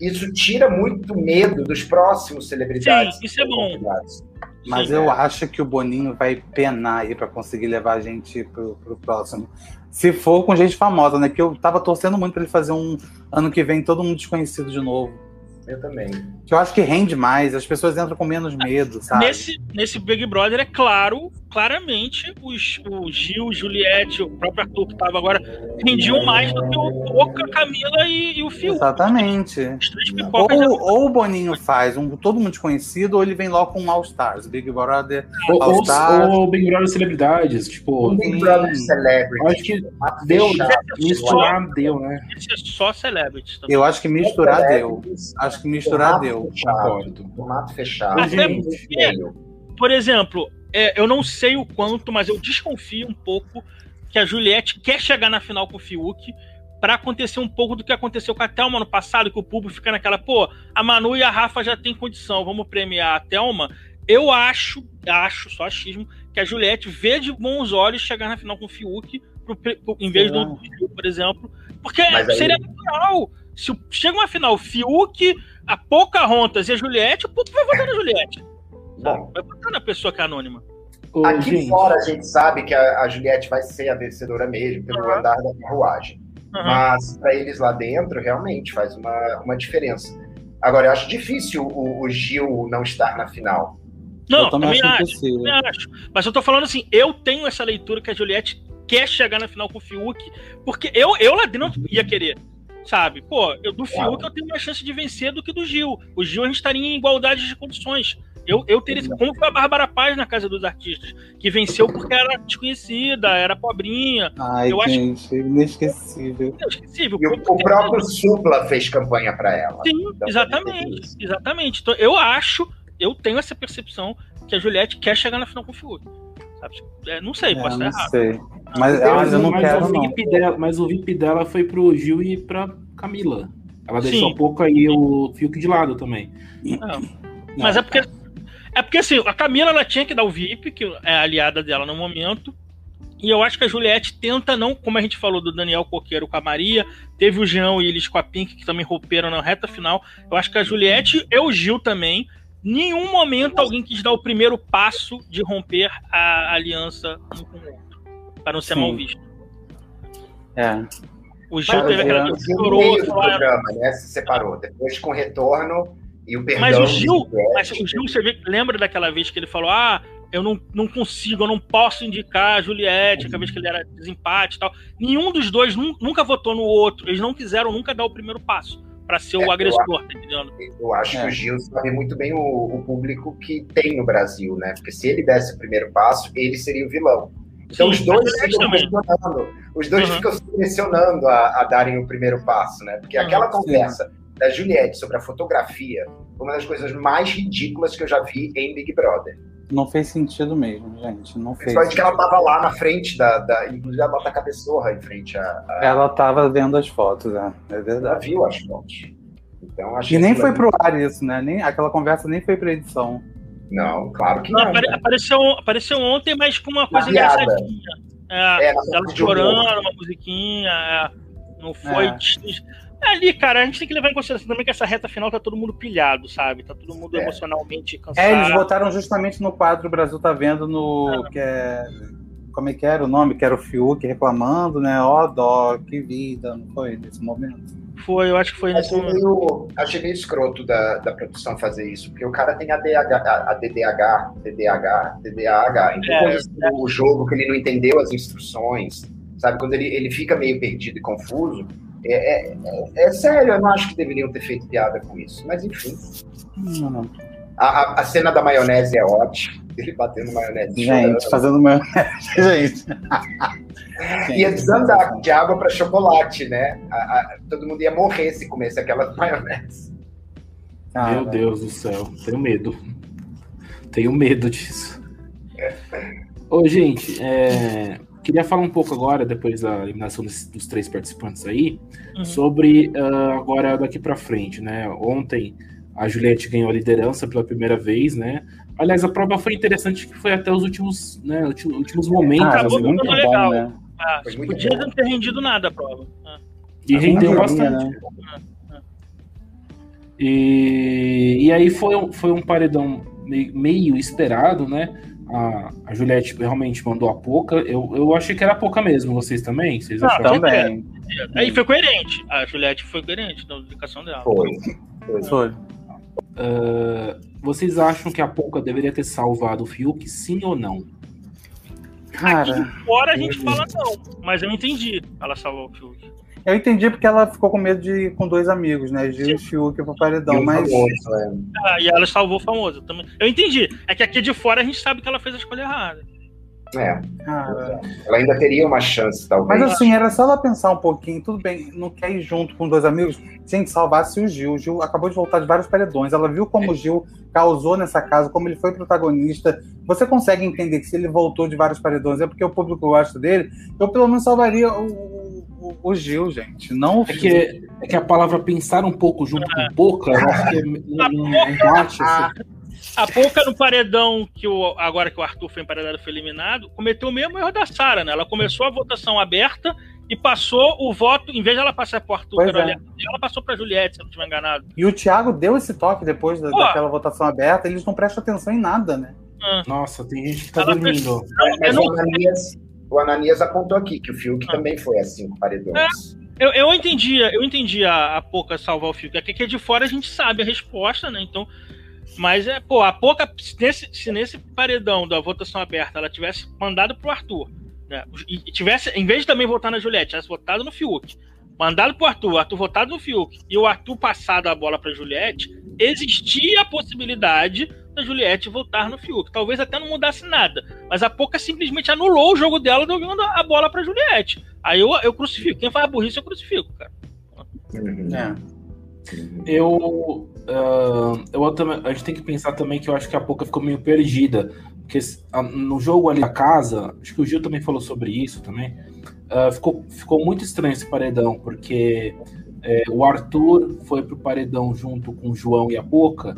isso tira muito medo dos próximos celebridades. Sim, isso é bom. Mas Sim, eu acho que o Boninho vai penar aí para conseguir levar a gente pro, pro próximo. Se for com gente famosa, né? Que eu tava torcendo muito para ele fazer um ano que vem todo mundo desconhecido de novo. Eu também. Que eu acho que rende mais, as pessoas entram com menos medo, sabe? Nesse, nesse Big Brother é claro, claramente os, o Gil, Juliette, o próprio Arthur que estava agora, rendiam mais do que o Boca, Camila e, e o Fiuk. Exatamente. Ou, já... ou, o Boninho faz um todo mundo desconhecido, ou ele vem logo com um All Stars, Big Brother. Ou, All Stars. ou Big Brother Celebridades, tipo. Big Brother Celebrity. Acho que deu, misturar deu, né? É só Celebrity. Também. Eu acho que misturar deu. Acho que misturar deu. Formato fechado. Gente, por exemplo, é, eu não sei o quanto, mas eu desconfio um pouco que a Juliette quer chegar na final com o Fiuk para acontecer um pouco do que aconteceu com a Thelma no passado, que o público fica naquela, pô, a Manu e a Rafa já tem condição, vamos premiar a Thelma. Eu acho, acho, só achismo, que a Juliette vê de bons olhos chegar na final com o Fiuk, pro, pro, em vez do Fiuk, por exemplo, porque aí... seria natural. Se chega uma final, Fiuk, a Pocahontas e a Juliette, o público vai votar na Juliette. Bom, vai botar na pessoa que é anônima. Aqui gente. fora a gente sabe que a, a, Juliette vai ser a vencedora mesmo, pelo uhum. andar da carruagem. Uhum. Mas para eles lá dentro, realmente faz uma, uma diferença. Agora, eu acho difícil o, o Gil não estar na final. Não, eu também, também acho, também acho. Mas eu tô falando assim, eu tenho essa leitura que a Juliette quer chegar na final com o Fiuk, porque eu, eu lá dentro ia querer sabe? Pô, eu, do Fiuk eu tenho mais chance de vencer do que do Gil. O Gil a gente estaria em igualdade de condições. Eu, eu teria. Como foi a Bárbara Paz na Casa dos Artistas, que venceu porque era desconhecida, era pobrinha. Ai, eu gente, acho... inesquecível. Inesquecível. E o, o próprio Supla fez campanha para ela. Sim, então, exatamente. Exatamente. Então, eu acho, eu tenho essa percepção que a Juliette quer chegar na final com o Fiuk. É, não sei, é, pode estar errado. Mas, mas eu não mas quero, o VIP não. Dela, mas o VIP dela foi pro Gil e pra Camila. Ela deixou Sim. um pouco aí o Fiuk de lado também. Não. Mas é porque é porque assim, a Camila ela tinha que dar o VIP, que é a aliada dela no momento. E eu acho que a Juliette tenta não, como a gente falou do Daniel Coqueiro com a Maria, teve o Jean e eles com a Pink que também romperam na reta final. Eu acho que a Juliette e o Gil também, nenhum momento alguém quis dar o primeiro passo de romper a aliança um com o outro, para não ser Sim. mal visto. É. O Gil Mas, teve aquela. O meio do programa, né? Se separou. Depois, com retorno, e o perdão. Mas o Gil, mas o Gil, você vê, lembra daquela vez que ele falou: ah, eu não, não consigo, eu não posso indicar a Juliette, uhum. aquela vez que ele era desempate e tal. Nenhum dos dois nunca votou no outro. Eles não quiseram nunca dar o primeiro passo para ser é, o agressor, eu, tá entendendo? Eu acho é. que o Gil sabe muito bem o, o, público que tem no Brasil, né? Porque se ele desse o primeiro passo, ele seria o vilão. Então Sim, os dois ficam pressionando, os dois uhum. ficam se pressionando a, a, darem o primeiro passo, né? Porque uhum, aquela conversa sim da Juliette sobre a fotografia foi uma das coisas mais ridículas que eu já vi em Big Brother. Não fez sentido mesmo, gente. Não fez. Principalmente que ela tava lá na frente da. da inclusive ela bota a cabeçorra em frente a, a. Ela tava vendo as fotos, é, é verdade. Ela viu as fotos. Então, e nem foi pro ar isso, né? Nem, aquela conversa nem foi pra edição. Não, claro que não. não apare, apareceu, apareceu ontem, mas com uma coisa engraçadinha. É, é, ela chorando, uma musiquinha. É, não foi. É. Ali, cara, a gente tem que levar em consideração também que essa reta final tá todo mundo pilhado, sabe? Tá todo mundo é. emocionalmente cansado. É, eles botaram justamente no quadro o Brasil tá vendo no. Ah. Que é, como é que era o nome? Que era o Fiuk reclamando, né? Ó, oh, dó, que vida, não foi nesse momento? Foi, eu acho que foi nesse achei momento. Meio, achei meio escroto da, da produção fazer isso, porque o cara tem a, DH, a DDH, DDH, DDH. Então, é, é. o jogo que ele não entendeu as instruções, sabe? Quando ele, ele fica meio perdido e confuso, é, é, é, sério, eu não acho que deveriam ter feito piada com isso. Mas enfim. Não. A, a, cena da maionese é ótima. Ele batendo maionese. Gente, chorando. fazendo maionese, gente. ia desandar de água para chocolate, né? A, a, todo mundo ia morrer se comesse aquela maionese. Ah, Meu Deus do céu, tenho medo. Tenho medo disso. Ô, gente, é, Queria falar um pouco agora, depois da eliminação dos, dos três participantes aí, uhum. sobre uh, agora daqui para frente, né? Ontem a Juliette ganhou a liderança pela primeira vez, né? Aliás, a prova foi interessante, que foi até os últimos, né, últimos momentos. Ah, assim, muito legal. Bom, né? ah, podia não ter rendido nada a prova. Ah. E rendeu bastante. Né? E, e aí foi, foi um paredão meio, meio esperado, né? A, a Juliette realmente mandou a pouca. Eu, eu achei que era pouca mesmo. Vocês também? Vocês ah, acharam? Também. Aí foi coerente. A Juliette foi coerente na indicação dela. Foi. Foi. foi. Uh, vocês acham que a pouca deveria ter salvado o Fiuk, sim ou não? Cara, Aqui fora a gente fala não, mas eu entendi. Ela salvou o Fiuk. Eu entendi porque ela ficou com medo de ir com dois amigos, né? Gil e Fiuk pro paredão, mas. Famoso, é. ah, e ela salvou o famoso também. Eu entendi. É que aqui de fora a gente sabe que ela fez a escolha errada. É. Ah, ela ainda teria uma chance, talvez. Mas assim, era só ela pensar um pouquinho, tudo bem, não quer ir junto com dois amigos. Gente, salvasse o Gil. O Gil acabou de voltar de vários paredões. Ela viu como o Gil causou nessa casa, como ele foi protagonista. Você consegue entender que se ele voltou de vários paredões é porque o público gosta dele. Eu pelo menos salvaria o, o, o Gil, gente. Não é que, é que a palavra pensar um pouco junto com pouca, eu acho que é, não, não, assim. A pouca no paredão que o agora que o Arthur foi emparedado foi eliminado, cometeu o mesmo erro da Sara, né? Ela começou a votação aberta e passou o voto, em vez de ela passar para o Arthur, é. ela passou para Juliette, se eu não estiver enganado. E o Thiago deu esse toque depois da, daquela votação aberta, eles não prestam atenção em nada, né? Ah. Nossa, tem gente que tá ela dormindo. O, Ananias, o Ananias apontou aqui que o Fiuk ah. também foi assim com paredões. É. Eu, eu entendi, eu entendi a, a pouca salvar o Fiuk. Aqui que é de fora a gente sabe a resposta, né? Então mas é, pô, a pouca. Se nesse, se nesse paredão da votação aberta ela tivesse mandado pro Arthur, né? E tivesse, em vez de também votar na Juliette, tivesse votado no Fiuk, mandado pro Arthur, o Arthur votado no Fiuk, e o Arthur passado a bola pra Juliette, existia a possibilidade da Juliette votar no Fiuk. Talvez até não mudasse nada. Mas a Pouca simplesmente anulou o jogo dela jogando a bola pra Juliette. Aí eu, eu crucifico. Quem faz burrice, eu crucifico, cara. É. Eu, uh, eu a gente tem que pensar também que eu acho que a Pouca ficou meio perdida. Porque no jogo ali da casa, acho que o Gil também falou sobre isso também. Uh, ficou, ficou muito estranho esse paredão, porque é, o Arthur foi pro paredão junto com o João e a Pouca,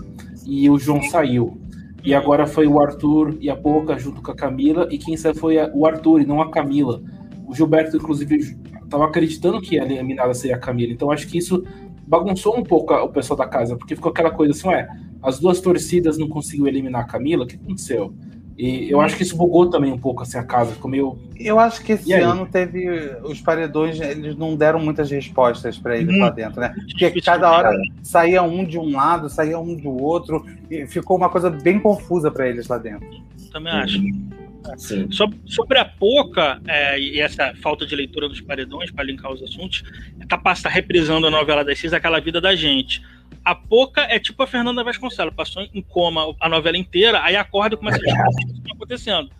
e o João saiu. E agora foi o Arthur e a Pouca junto com a Camila, e quem saiu foi o Arthur e não a Camila. O Gilberto, inclusive, estava acreditando que a eliminada seria a Camila. Então acho que isso bagunçou um pouco o pessoal da casa, porque ficou aquela coisa assim, ué, as duas torcidas não conseguiu eliminar a Camila, o que aconteceu? E eu acho que isso bugou também um pouco assim a casa, ficou meio. Eu acho que esse ano teve. Os paredões, eles não deram muitas respostas para eles hum. lá dentro, né? Porque cada hora saía um de um lado, saía um do outro, e ficou uma coisa bem confusa para eles lá dentro. Também acho. Sobre, sobre, a Poca é, e essa falta de leitura dos paredões, para linkar os assuntos, é de estar reprisando a novela das seis, aquela vida da gente. A Poca é tipo a Fernanda Vasconcelos, passou em coma a novela inteira, aí acorda e começa a ver o que está acontecendo.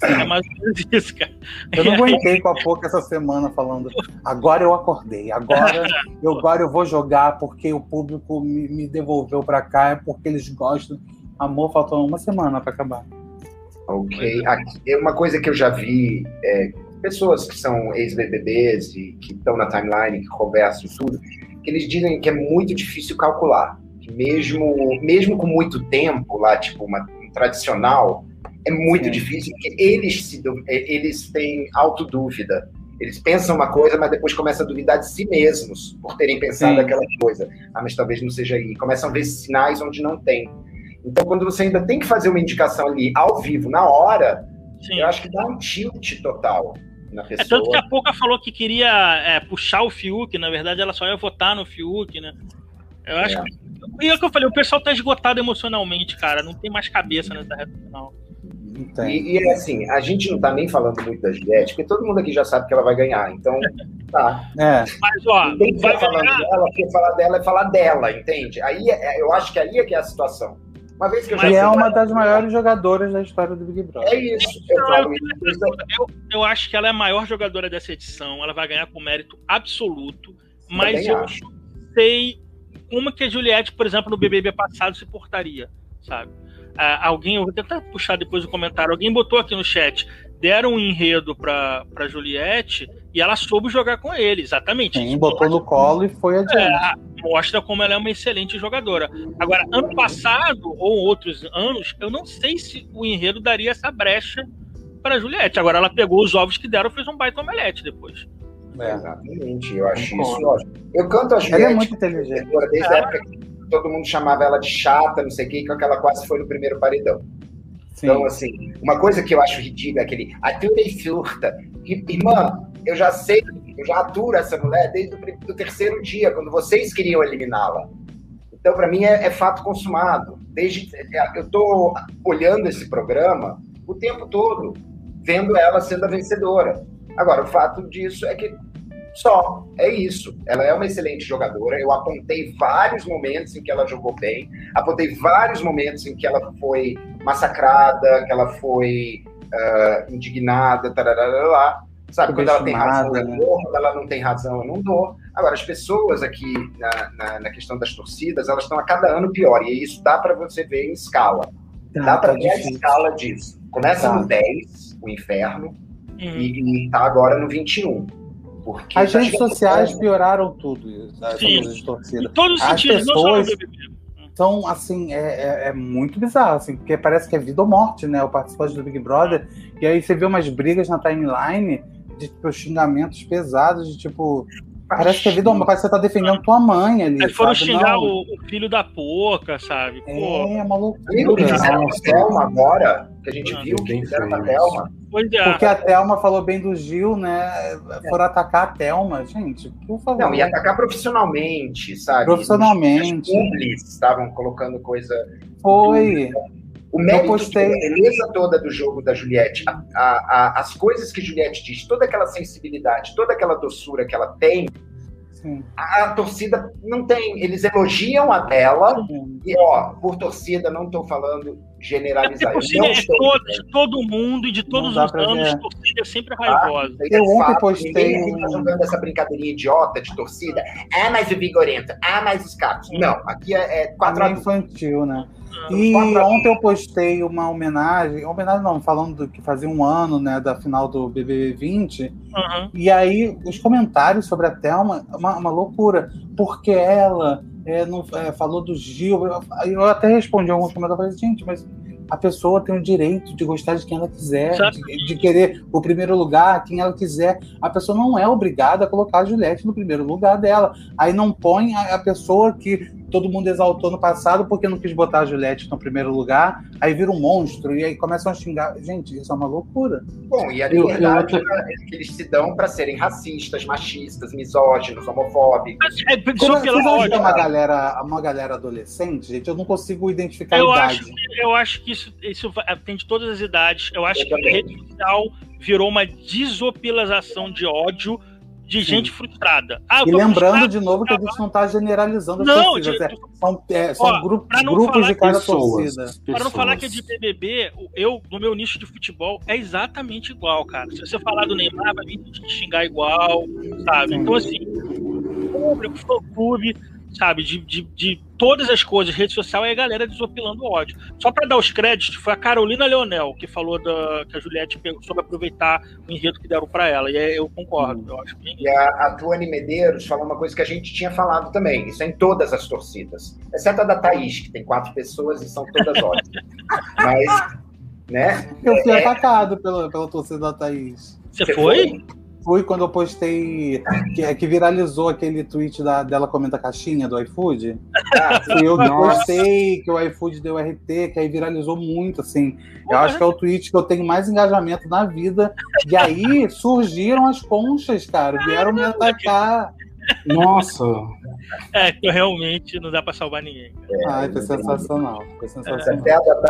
É mais ou menos isso, cara. Eu não aguentei com a Poca essa semana falando. Agora eu acordei, agora eu, agora eu vou jogar porque o público me, me devolveu para cá, é porque eles gostam. Amor, faltou uma semana para acabar. Ok. Aqui, é uma coisa que eu já vi, é, pessoas que são ex-BBBs e que estão na timeline, que conversam tudo, eles dizem que é muito difícil calcular. Que mesmo, mesmo com muito tempo lá, tipo uma, um tradicional, é muito Sim. difícil, porque eles, se, é, eles têm autodúvida. Eles pensam uma coisa, mas depois começam a duvidar de si mesmos por terem pensado Sim. aquela coisa. Ah, mas talvez não seja aí. Começam a ver sinais onde não tem. Então, quando você ainda tem que fazer uma indicação ali ao vivo, na hora, Sim. eu acho que dá um tilt total na pessoa. É tanto que a Pouca falou que queria é, puxar o Fiuk, na verdade ela só ia votar no Fiuk, né? Eu acho é. que. E é o que eu falei, o pessoal tá esgotado emocionalmente, cara. Não tem mais cabeça nessa reta final. E, e, assim, a gente não tá nem falando muito da Juliette, porque todo mundo aqui já sabe que ela vai ganhar. Então, tá. É. Mas, ó, tem que vai falando ganhar. dela, porque falar dela é falar dela, entende? Aí é, eu acho que aí é que é a situação. Uma vez que eu já é uma das maiores jogadoradoras da história do Big Brother. É isso. Eu, eu, eu, eu, acho que ela é a maior jogadora dessa edição. Ela vai ganhar com mérito absoluto. Mas eu acho. sei como que a Juliette, por exemplo, no BBB passado se portaria, sabe? Uh, alguém, eu vou tentar puxar depois o comentário. Alguém botou aqui no chat deram um enredo para Juliette e ela soube jogar com ele, exatamente. Sim, botou no colo e foi adiante. É, mostra como ela é uma excelente jogadora. Agora, ano passado, ou outros anos, eu não sei se o enredo daria essa brecha para Juliette. Agora, ela pegou os ovos que deram e fez um baita omelete depois. É, exatamente, eu acho isso ótimo. Eu canto a Juliette. Ela é muito inteligente. Desde é. a época que todo mundo chamava ela de chata, não sei o que, que ela quase foi no primeiro paredão. Sim. Então, assim, uma coisa que eu acho ridícula é aquele atura e surta. Irmã, eu já sei, eu já aturo essa mulher desde o terceiro dia, quando vocês queriam eliminá-la. Então, para mim, é, é, fato consumado. Desde, é, eu estou olhando esse programa o tempo todo, vendo ela sendo a vencedora. Agora, o fato disso é que só, é isso. Ela é uma excelente jogadora. Eu apontei vários momentos em que ela jogou bem, apontei vários momentos em que ela foi massacrada, que ela foi uh, indignada, tarará, sabe? Quando ela tem razão, eu né? dou, quando ela não tem razão, eu não dou. Agora, as pessoas aqui na, na, na questão das torcidas, elas estão a cada ano pior, e isso dá para você ver em escala. Tá, dá para tá ver difícil. a escala disso. Começa tá. no 10, o inferno, uhum. e, está agora no 21. Porque as redes sociais pioraram tudo, as de torcida. Em todos os as sentidos, pessoas são assim, é, é, é, muito bizarro, assim, porque parece que é vida ou morte, né? O participante do Big Brother, e aí você vê umas brigas na timeline de tipo, xingamentos pesados, de tipo, Parece que a vida parece que você tá defendendo tua mãe ali. Aí foram xingar o, o, filho da porca, sabe? É, Pô. É, uma loucura. O que fizeram Thelma agora, que a gente ah, viu que fizeram com a Thelma. É. Porque a Thelma falou bem do Gil, né? Foram atacar a Thelma, gente, por favor. Não, e atacar profissionalmente, sabe? Profissionalmente. Os estavam colocando coisa. Foi. O mérito postei... a beleza toda do jogo da Juliette, a, a, a, as coisas que Juliette diz, toda aquela sensibilidade, toda aquela doçura que ela tem, a, torcida não tem. Eles elogiam a dela, Sim. e ó, por torcida, não estou falando generalizar. É torcida é todo, de todo mundo e de todos os anos, ver. torcida é sempre raivosa. Ah, eu ontem postei. Ninguém fica jogando essa brincadeirinha idiota de torcida. Ah, mais o Vigorento. Ah, mais os caras. Não, aqui é, é quatro é infantil, né? E ontem eu postei uma homenagem, homenagem não, falando do que fazia um ano, né, da final do BBB 20. Uhum. E aí os comentários sobre a Thelma, uma, uma loucura, porque ela é, não, é, falou do Gil. Eu até respondi alguns comentários, falei, gente, mas a pessoa tem o direito de gostar de quem ela quiser, de, de, querer o primeiro lugar, quem ela quiser. A pessoa não é obrigada a colocar a Juliette no primeiro lugar dela. Aí não põe a, a pessoa que todo mundo exaltou no passado porque não quis botar a Juliette no primeiro lugar, aí vira um monstro, e aí começam a xingar. Gente, isso é uma loucura. Bom, e a liberdade eu, eu... É que eles se dão para serem racistas, machistas, misóginos, homofóbicos. É, Como, vocês acham que é uma galera, uma galera adolescente, gente? Eu não consigo identificar eu a idade. Acho que, eu acho que isso, isso tem de todas as idades. Eu acho eu que a rede social virou uma desopilação de ódio de gente frustrada. Ah, e lembrando de novo que a gente não está generalizando as não, torcidas. De... É, são, é, são ó, grupos, grupos de cada pessoas, torcida. Para não falar que é de BBB, eu, no meu nicho de futebol, é exatamente igual, cara. Se você falar do Neymar, vai vir te xingar igual, sabe? Então, assim, público, fã-clube, sabe? De, de, de, todas as coisas, rede social é a galera desopilando ódio. Só para dar os créditos, foi a Carolina Leonel que falou da, que a Juliette pegou, soube aproveitar o enredo que deram para ela. E é, eu concordo, eu acho bem. E a, a Tuane Medeiros falou uma coisa que a gente tinha falado também. Isso é em todas as torcidas. Exceto a da Thaís, que tem quatro pessoas e são todas ótimas. Mas, né? Eu fui é... atacado pela, pela torcida da Thaís. Você, Você foi? foi? Fui quando eu postei que, que viralizou aquele tweet da, dela comenta a caixinha do iFood. Ah, eu postei que o iFood deu RT, que aí viralizou muito, assim. Eu acho que é o tweet que eu tenho mais engajamento na vida. E aí surgiram as conchas, cara, vieram me atacar. Nossa! É, realmente não dá pra salvar ninguém. É, Ai, foi sensacional. Foi sensacional.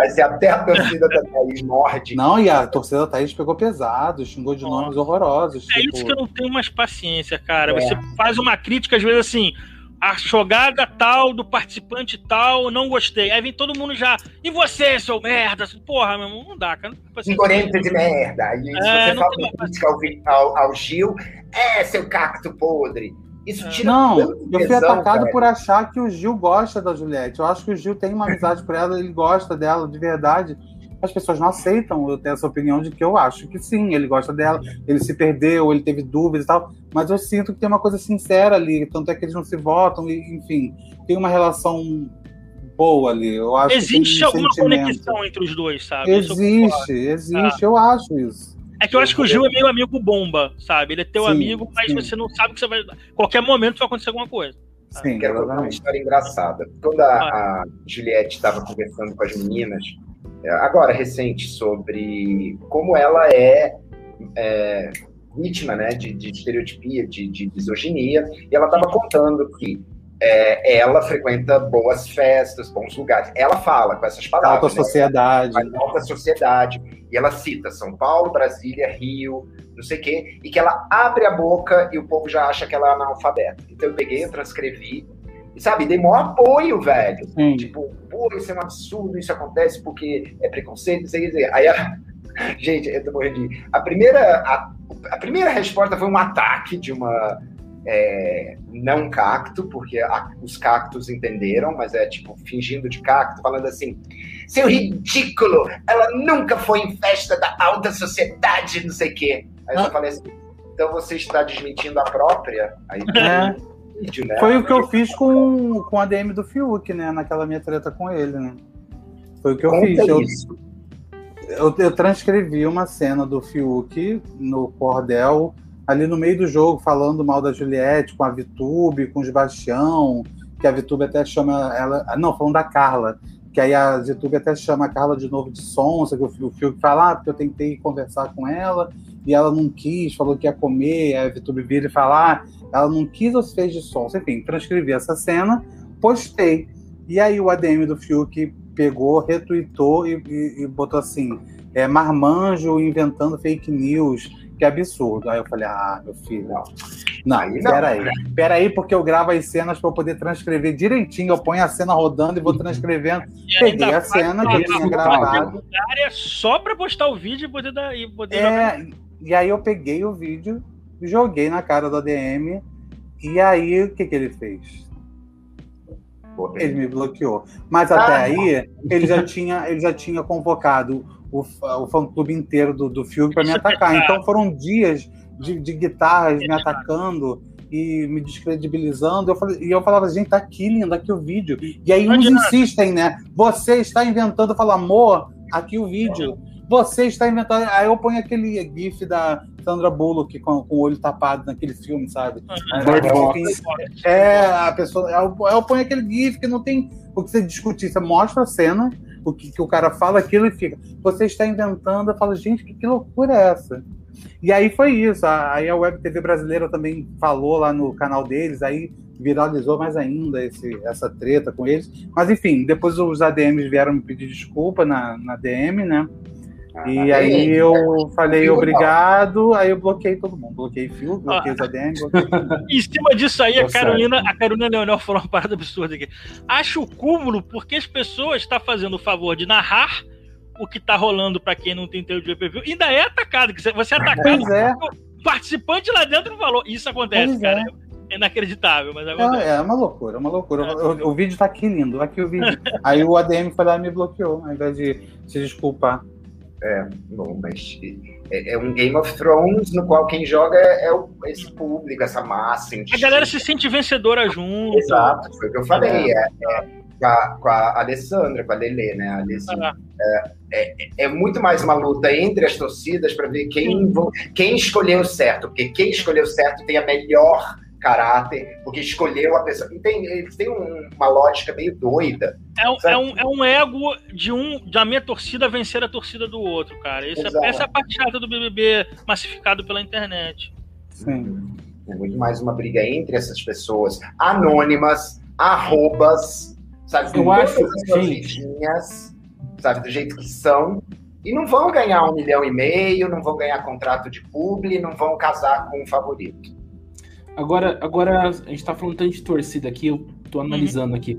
É. Se, até a torcida da Thaís morde. Não, e a torcida da Thaís pegou pesado, xingou de nomes horrorosos. É tipo... isso que eu não tenho mais paciência, cara. É. Você faz uma crítica, às vezes assim. A jogada tal do participante tal, não gostei. Aí vem todo mundo já. E você, seu merda? Porra, meu irmão, não dá, cara. Figurento de merda. E se é, você fala uma crítica ao, ao, ao Gil, é, seu cacto podre. Isso é. tira Não, eu fui atacado por achar que o Gil gosta da Juliette. Eu acho que o Gil tem uma amizade por ela, ele gosta dela de verdade. As pessoas não aceitam eu ter essa opinião de que eu acho que sim, ele gosta dela, ele se perdeu, ele teve dúvidas e tal, mas eu sinto que tem uma coisa sincera ali, tanto é que eles não se votam, e, enfim, tem uma relação boa ali. Eu acho existe alguma sentimento. conexão entre os dois, sabe? Existe, existe, ah. eu acho isso. É que eu acho que o Gil é meio amigo bomba, sabe? Ele é teu sim, amigo, mas sim. você não sabe que você vai. Qualquer momento vai acontecer alguma coisa. Sim, quero contar uma história engraçada. Quando a, a Juliette estava conversando com as meninas, é, agora recente, sobre como ela é, é vítima né, de, de estereotipia, de, de, misoginia, e ela estava contando que é, ela frequenta boas festas, bons lugares. Ela fala com essas palavras. Alta né? sociedade. Alta sociedade. E ela cita São Paulo, Brasília, Rio, não sei o quê. E que ela abre a boca e o povo já acha que ela é analfabeta. Então eu peguei, eu transcrevi. E sabe, dei maior apoio, velho. Sim. Tipo, pô, isso é um absurdo, isso acontece porque é preconceito, não sei o que. Aí a... Gente, eu tô morrendo de. A primeira, a, a primeira resposta foi um ataque de uma é, não cacto, porque a, os cactos entenderam, mas é tipo fingindo de cacto, falando assim: seu ridículo, ela nunca foi em festa da alta sociedade, não sei o quê. Aí eu falei assim: então você está desmentindo a própria? Aí, é. Vídeo, né? Foi o que eu fiz com, com a DM do Fiuk, né? Naquela minha treta com ele, né? Foi o que eu Conta fiz. Eu, eu, eu, transcrevi uma cena do Fiuk no cordel ali no meio do jogo, falando mal da Juliette, com a Vitube, com o Sebastião, que a Vitube até chama ela. Não, falando da Carla, que aí a Vitube até chama a Carla de novo de sonsa, que o Fiuk fala, ah, porque eu tentei conversar com ela e ela não quis, falou que ia comer, aí a Vitube vira e fala, ah, ela não quis ou se fez de sonsa. Enfim, transcrevi essa cena, postei. E aí o ADM do Fiuk pegou, retweetou e, e, e botou assim, é, marmanjo inventando fake news, que absurdo. Aí eu falei, ah, meu filho, não. Não, aí não. peraí. Peraí, porque eu gravo as cenas para eu poder transcrever direitinho. Eu ponho a cena rodando e vou transcrevendo. E Peguei a cena que eu tinha gravado. É só para postar o vídeo e poder dar. E, poder é, e aí eu peguei o vídeo, joguei na cara do ADM. E aí, o que, que ele fez? Ele me bloqueou. Mas até ah, aí, ele já tinha, ele já tinha convocado o, o fã-clube inteiro do, do filme para me atacar. Então foram dias de, de guitarras me atacando e me descredibilizando. Eu falei, e eu falava, gente, tá aqui, lindo, aqui o vídeo. E aí uns insistem, né? Você está inventando, eu falo, amor, aqui o vídeo. Você está inventando. Aí eu ponho aquele gif da Sandra Bullock com, com o olho tapado naquele filme, sabe? É, a pessoa. Eu, eu ponho aquele gif que não tem o que você discutir. Você mostra a cena, o que, que o cara fala aquilo e fica. Você está inventando, eu falo, gente, que, que loucura é essa? E aí foi isso. Aí a Web TV brasileira também falou lá no canal deles, aí viralizou mais ainda esse, essa treta com eles. Mas enfim, depois os ADMs vieram me pedir desculpa na, na DM, né? E aí eu falei obrigado, aí eu bloqueei todo mundo. Bloqueei fio, bloqueei os ADM, bloqueei Em cima disso aí, a Carolina, a Carolina Leonel falou uma parada absurda aqui. Acho o cúmulo porque as pessoas estão fazendo o favor de narrar o que está rolando para quem não tem tempo de pay Ainda é atacado, você é atacado. É. O participante lá dentro falou. Isso acontece, pois cara. É. É inacreditável, mas acontece. É, é uma loucura, é uma loucura. É. O, o, vídeo tá aqui lindo, aqui o vídeo. Aí o ADM foi lá e me bloqueou, ao invés de se desculpar. É, bom, mas é, é, um Game of Thrones no qual quem joga é, é o, esse público, essa massa. A galera se sente vencedora junto. Exato, foi o que eu falei. É, é, com, a, com a Alessandra, com a Lele, né? A ah. é, é, muito mais uma luta entre as torcidas para ver quem, quem escolheu certo, porque quem escolheu certo tem a melhor caráter, porque escolheu a pessoa. Tem, eles têm um, uma lógica meio doida. É, é, um, é um ego de um da minha torcida vencer a torcida do outro, cara. Essa, é, essa é a parte chata do BBB massificado pela internet. Sim. É muito mais uma briga entre essas pessoas anônimas, arrobas, sabe? Eu acho as sabe? Do jeito que são. E não vão ganhar um milhão e meio, não vão ganhar contrato de publi, não vão casar com um favorito. Agora, agora a gente tá falando tanto de torcida aqui, eu tô analisando uhum. aqui.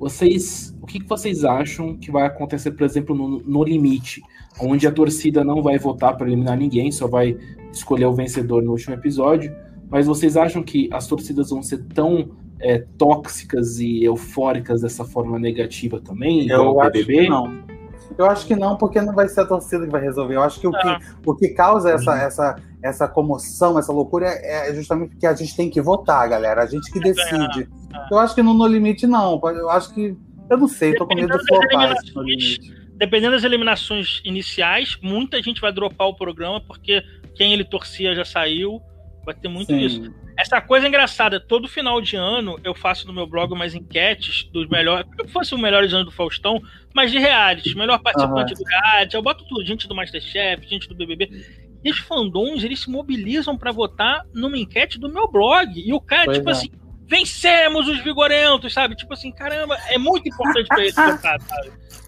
Vocês, o que, que, vocês acham que vai acontecer, por exemplo, no, no limite, onde a torcida não vai votar para eliminar ninguém, só vai escolher o vencedor no último episódio? Mas vocês acham que as torcidas vão ser tão é, tóxicas e eufóricas dessa forma negativa também? Eu acho BBB? que não. Eu acho que não, porque não vai ser a torcida que vai resolver. Eu acho que o que, ah. o que causa essa, essa, essa comoção, essa loucura é, é justamente porque a gente tem que votar, galera. A gente que é decide. Eu acho que no No Limite, não. Eu acho que. Eu não sei, tô com medo de flopar esse No Limite. Dependendo das eliminações iniciais, muita gente vai dropar o programa porque quem ele torcia já saiu. Vai ter muito Sim. isso. Essa coisa engraçada, todo final de ano eu faço no meu blog umas enquetes dos melhores. Como se fosse o melhores anos do Faustão, mas de reality. Melhor participante uhum. do reality. Eu boto tudo, gente do Masterchef, gente do BBB. E os fandoms, eles se mobilizam para votar numa enquete do meu blog. E o cara, pois tipo é. assim, vencemos os vigorentos, sabe? Tipo assim, caramba, é muito importante pra esse sabe?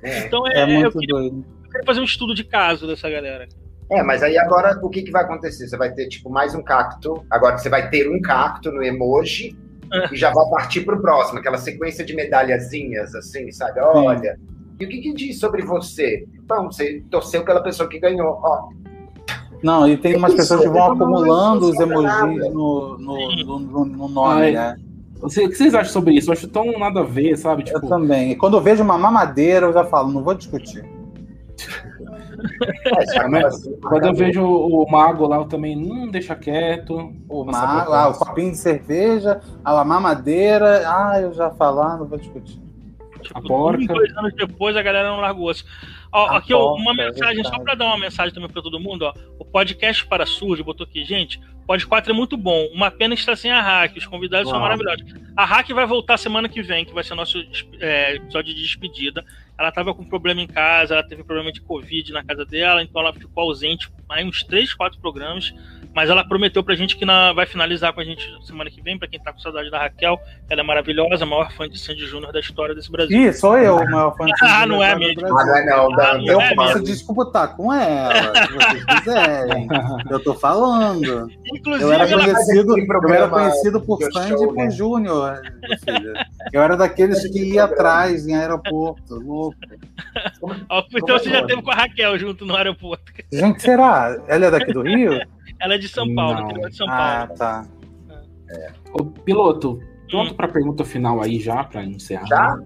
É, então é, é muito eu queria, doido. Eu queria fazer um estudo de caso dessa galera. É, mas aí agora o que, que vai acontecer? Você vai ter, tipo, mais um cacto. Agora você vai ter um cacto no emoji e já vai partir pro próximo, aquela sequência de medalhazinhas, assim, sabe? Olha. Sim. E o que, que diz sobre você? Então, você torceu pela pessoa que ganhou. Ó, não, e tem umas pessoas que vão acumulando os emojis no, no, no, no nome, Ai, né? O que vocês acham sobre isso? Eu acho tão nada a ver, sabe? Tipo... Eu também. Quando eu vejo uma mamadeira, eu já falo, não vou discutir. É, quando eu vejo o, mago lá, eu também não hum, deixa quieto. O mago, ah, o copinho de cerveja, a mamadeira, ah, eu já falar, não vou discutir. Tipo, a porca. dois anos depois a galera não largou osso. Ó, aqui, ó, uma é mensagem, só para dar uma mensagem também para todo mundo, ó. O podcast para surdo botou aqui, gente. Pod 4 é muito bom. Uma pena estar sem a Hack. Os convidados Uau. são maravilhosos. A Hack vai voltar semana que vem, que vai ser nosso é, episódio de despedida. Ela estava com problema em casa, ela teve problema de Covid na casa dela, então ela ficou ausente aí uns 3, 4 programas. Mas ela prometeu pra gente que na, vai finalizar com a gente semana que vem, pra quem tá com saudade da Raquel. Ela é maravilhosa, a maior fã de Sandy Júnior da história desse Brasil. Ih, sou eu o maior fã de Sandy Ah, não é mesmo. Ah, não é não. Ah, não eu é posso mesmo. disputar com ela, se vocês quiserem. eu tô falando. Inclusive, eu era conhecido, eu era conhecido por Sandy e por né? Júnior. Eu era daqueles que ia atrás em aeroporto, louco. então você já teve com a Raquel junto no aeroporto. Gente, será? Ela é daqui do Rio? Ela é de São Paulo, é de São ah, Paulo. Ah, tá. É. Ô, piloto, pronto hum. para a pergunta final aí já, para encerrar? Já?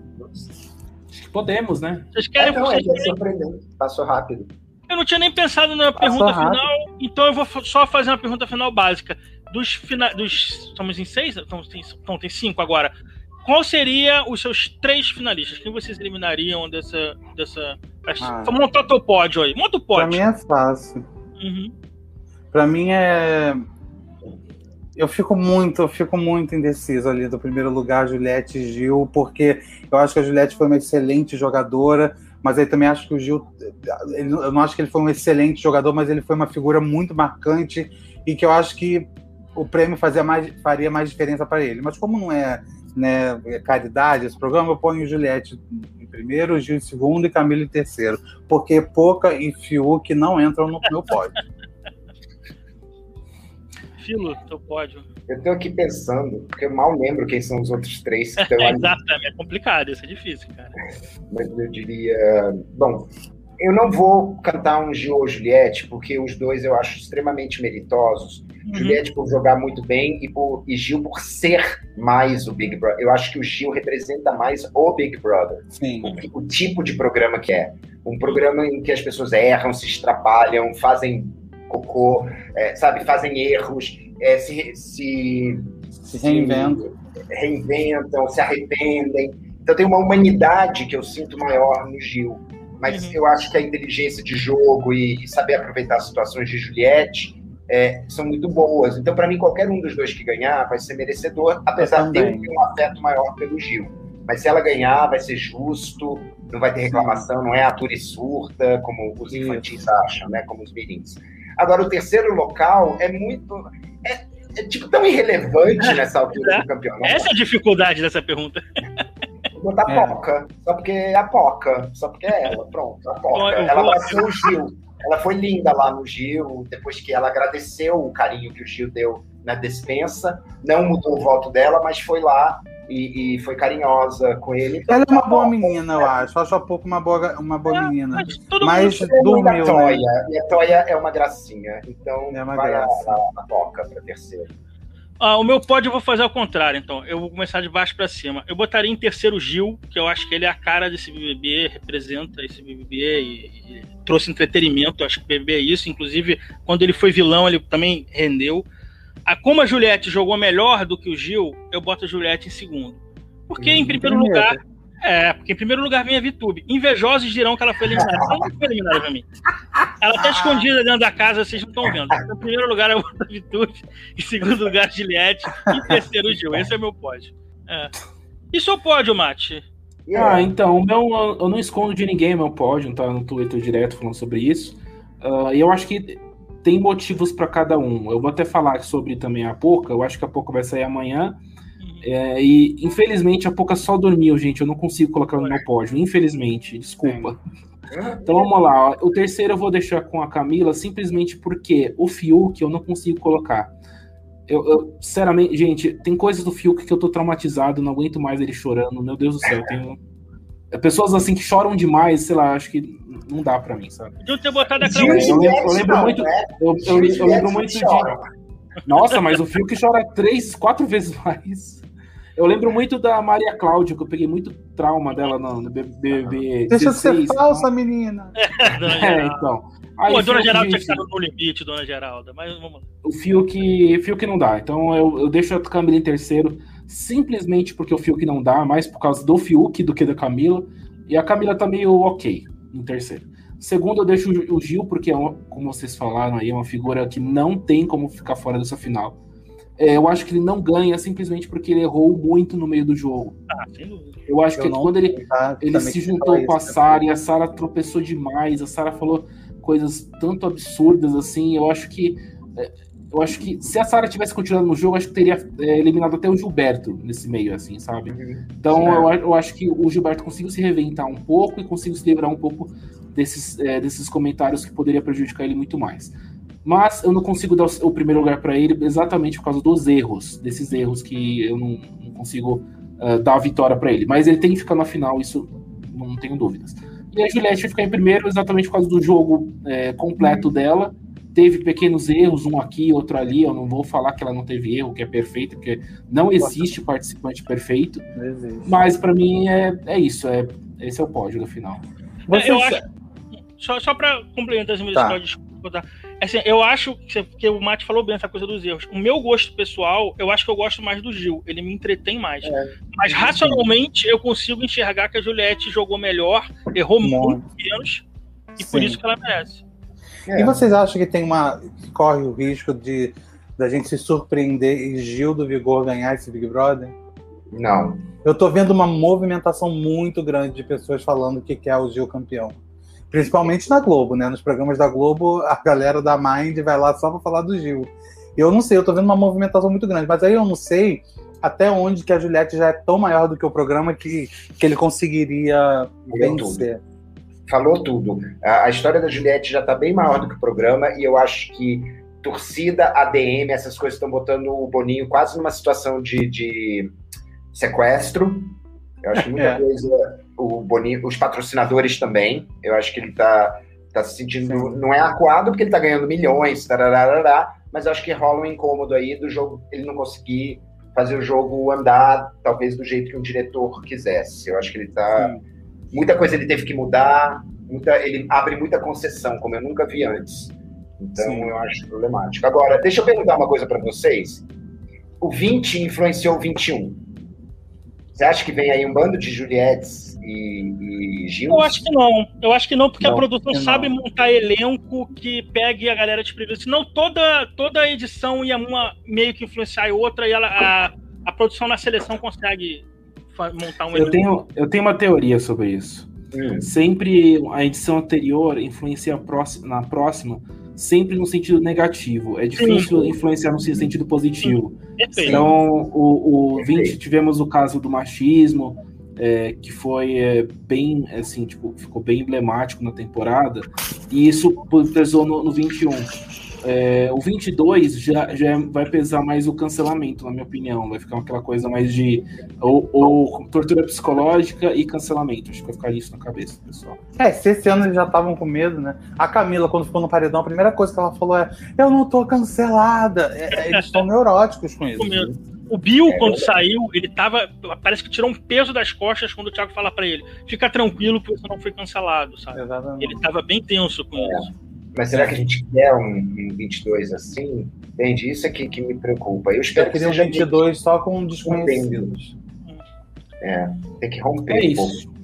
Acho que podemos, né? Vocês querem... É, não, é, é surpreendente. Passou rápido. Eu não tinha nem pensado na Passou pergunta rápido. final, então eu vou só fazer uma pergunta final básica. Dos, fina... dos estamos em seis? Então tem, então, tem cinco agora. Qual seria os seus três finalistas? Quem vocês eliminariam dessa. dessa... Ah. Monta o teu pódio aí. Monta o pódio. Pra mim é fácil. Uhum. Para mim é eu fico muito, eu fico muito indeciso ali do primeiro lugar, Juliette e Gil, porque eu acho que a Juliette foi uma excelente jogadora, mas aí também acho que o Gil, eu não acho que ele foi um excelente jogador, mas ele foi uma figura muito marcante e que eu acho que o prêmio fazia mais, faria mais diferença para ele. Mas como não é, né, caridade esse programa, eu ponho Juliette em primeiro, Gil em segundo e Camila em terceiro, porque Poca e Fiuk não entram no meu pódio. Filo, teu pódio. Eu tô aqui pensando, porque eu mal lembro quem são os outros três que estão ali. Exatamente, é complicado, isso é difícil, cara. Mas eu diria. Bom, eu não vou cantar um Gil ou Juliette, porque os dois eu acho extremamente meritosos. Uhum. Juliette por jogar muito bem e, por, e Gil por ser mais o Big Brother. Eu acho que o Gil representa mais o Big Brother. Sim. O, o tipo de programa que é. Um programa em que as pessoas erram, se estrapalham, fazem cocô, é, sabe, fazem erros, é, se, se, se reinventam. Se reinventam, se arrependem. Então tem uma humanidade que eu sinto maior no Gil. Mas uhum. eu acho que a inteligência de jogo e, e saber aproveitar as situações de Juliette é, são muito boas. Então, para mim, qualquer um dos dois que ganhar vai ser merecedor, apesar de ter um afeto maior pelo Gil. Mas se ela ganhar, vai ser justo, não vai ter reclamação, não é atura e surta, como os infantis acham, né? Como os mirins. Agora, o terceiro local é muito. É, é tipo tão irrelevante nessa altura do campeonato. Essa é a dificuldade dessa pergunta. Vou botar é. Poca, só porque é a Poca, só porque é ela, pronto, a Poca. Ela vai ser o Gil. Ela foi linda lá no Gil, depois que ela agradeceu o carinho que o Gil deu na despensa, não mudou o voto dela, mas foi lá e, e, foi carinhosa com ele. Ela é uma boa menina, eu acho. Acho a pouco uma boa, uma boa é, menina. Mas, mas dormiu, né? Toia. Né? E a Toia é uma gracinha. Então é uma vai graça. a, a, a toca para terceiro. Ah, o meu pódio eu vou fazer ao contrário, então. Eu vou começar de baixo para cima. Eu botaria em terceiro Gil, que eu acho que ele é a cara desse BBB, representa esse BBB e, e trouxe entretenimento. Eu acho que o BBB é isso. Inclusive, quando ele foi vilão, ele também rendeu. A, como a Juliette jogou melhor do que o Gil, eu boto a Juliette em segundo. Porque, em primeiro lugar. É, porque em primeiro lugar vem a Vitube. Invejosos dirão que ela foi eliminada. Ela não foi eliminada pra mim. Ela tá escondida dentro da casa, vocês não estão vendo. Em primeiro lugar, eu boto a Vitube. Em segundo lugar, a Juliette. Em terceiro, o Gil. Esse é o meu pódio. É. E seu pódio, Mate? Ah, então, o meu, eu não escondo de ninguém meu pódio, tá no Twitter direto falando sobre isso. Uh, e eu acho que tem motivos para cada um. Eu vou até falar sobre também a Poca, eu acho que a Poca vai sair amanhã, É, e infelizmente a Poca só dormiu, gente. Eu não consigo colocar no meu pódio, infelizmente. Desculpa. Então vamos lá. O terceiro eu vou deixar com a Camila, simplesmente porque o Fiuk eu não consigo colocar. Eu, eu, sinceramente, gente, tem coisas do Fiuk que eu tô traumatizado, não aguento mais ele chorando. Meu Deus do céu, tenho. Pessoas assim que choram demais, sei lá, acho que não dá pra mim, sabe? De ter botado a eu, eu, eu lembro muito. Eu, eu, eu lembro muito de. Nossa, mas o Fiuk chora três, quatro vezes mais. Eu lembro muito da Maria Cláudia, que eu peguei muito trauma dela no BBB. Deixa de ser falsa, menina. É, então. Aí, Pô, Dona Geralda tinha que estar no limite, Dona Geralda. Mas vamos O Fiuk, Fiuk não dá. Então eu, eu deixo a Camila em terceiro, simplesmente porque o Fiuk não dá, mais por causa do Fiuk do que da Camila. E a Camila tá meio ok em terceiro. Segundo, eu deixo o Gil, porque, é como vocês falaram aí, é uma figura que não tem como ficar fora dessa final. É, eu acho que ele não ganha simplesmente porque ele errou muito no meio do jogo. Ah, eu acho eu que quando ele, ele se juntou com a Sara e a Sara tropeçou demais, a Sara falou coisas tanto absurdas assim, eu acho que é, eu acho que se a Sara tivesse continuado no jogo, acho que teria é, eliminado até o Gilberto nesse meio, assim, sabe? Uhum. Então eu, eu, acho que o Gilberto conseguiu se reventar um pouco e conseguiu se livrar um pouco desses, é, desses comentários que poderia prejudicar ele muito mais. Mas eu não consigo dar o, primeiro lugar para ele exatamente por causa dos erros, desses erros que eu não, não consigo uh, dar a vitória para ele. Mas ele tem que ficar na final, isso não tenho dúvidas. E a Juliette vai ficar em primeiro exatamente por causa do jogo é, completo dela. Teve pequenos erros, um aqui, outro ali. Eu não vou falar que ela não teve erro, que é perfeito, porque não existe participante perfeito. Mas para mim é, é isso. É, esse é o pódio do final. Você... Eu acho, só, só para complementar as minhas tá. desculpa, tá? Assim, eu acho que, que o Mate falou bem essa coisa dos erros. O meu gosto pessoal, eu acho que eu gosto mais do Gil. Ele me entretém mais. É. Mas racionalmente eu consigo enxergar que a Juliette jogou melhor, errou muito menos, e Sim. por isso que ela merece. É. E vocês acham que tem uma. que corre o risco de da gente se surpreender e Gil do Vigor ganhar esse Big Brother? Não. Eu tô vendo uma movimentação muito grande de pessoas falando que quer o Gil campeão. Principalmente na Globo, né? Nos programas da Globo, a galera da Mind vai lá só pra falar do Gil. Eu não sei, eu tô vendo uma movimentação muito grande, mas aí eu não sei até onde que a Juliette já é tão maior do que o programa que, que ele conseguiria vencer. Falou tudo. A, a história da Juliette já tá bem maior do que o programa e eu acho que torcida, ADM, essas coisas estão botando o Boninho quase numa situação de, de sequestro. Eu acho que muita é. coisa o Boninho, os patrocinadores também. Eu acho que ele está tá se sentindo. Sim. Não é acuado porque ele está ganhando milhões, tararará, mas eu acho que rola um incômodo aí do jogo, ele não conseguir fazer o jogo andar, talvez do jeito que um diretor quisesse. Eu acho que ele está. Muita coisa ele teve que mudar, muita, ele abre muita concessão, como eu nunca vi antes. Então Sim. eu acho problemático. Agora, deixa eu perguntar uma coisa para vocês. O 20 influenciou o 21. Você acha que vem aí um bando de Juliettes e, e Gil? Eu acho que não. Eu acho que não, porque não, a produção sabe montar elenco que pegue a galera de primeiro. Senão toda, toda edição ia uma meio que influenciar a outra e ela, a, a produção na seleção consegue montar um eu. Tenho, eu tenho uma teoria sobre isso. Hum. Sempre a edição anterior influencia próxima, na próxima sempre no sentido negativo. É difícil Sim. influenciar no sentido positivo. Então, o, o 20 tivemos o caso do machismo, é, que foi é, bem, assim, tipo, ficou bem emblemático na temporada, e isso pesou no, no 21. É, o 22 já, já vai pesar mais o cancelamento, na minha opinião. Vai ficar aquela coisa mais de ou, ou tortura psicológica e cancelamento. Acho que vai ficar isso na cabeça, pessoal. É, se esse ano eles já estavam com medo, né? A Camila, quando ficou no paredão, a primeira coisa que ela falou é: Eu não tô cancelada. É, é eles estão neuróticos com isso. O Bill, é, quando saiu, ele tava. Parece que tirou um peso das costas quando o Thiago fala para ele: Fica tranquilo que você não foi cancelado, sabe? Exatamente. Ele tava bem tenso com é. isso. Mas será que a gente quer um, um 22 assim? Entende? Isso é que, que me preocupa. Eu espero Eu que seja um 22 só com desconhecidos. É, tem que romper é isso.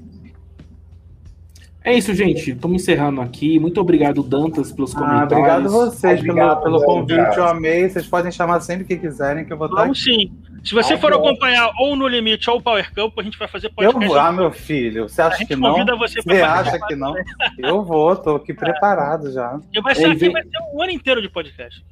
É isso, gente. Estamos encerrando aqui. Muito obrigado, Dantas, pelos ah, comentários. Obrigado vocês obrigado, pelo, pelo convite. Eu amei. Vocês podem chamar sempre que quiserem, que eu vou estar. Vamos sim. Se você ah, for bom. acompanhar ou no Limite ou o Power Camp, a gente vai fazer podcast. Eu vou, ah, meu filho. Você acha que não? Você, você acha que não? Eu vou, tô aqui é. preparado já. E vai ser, aqui, vai ser um ano inteiro de podcast.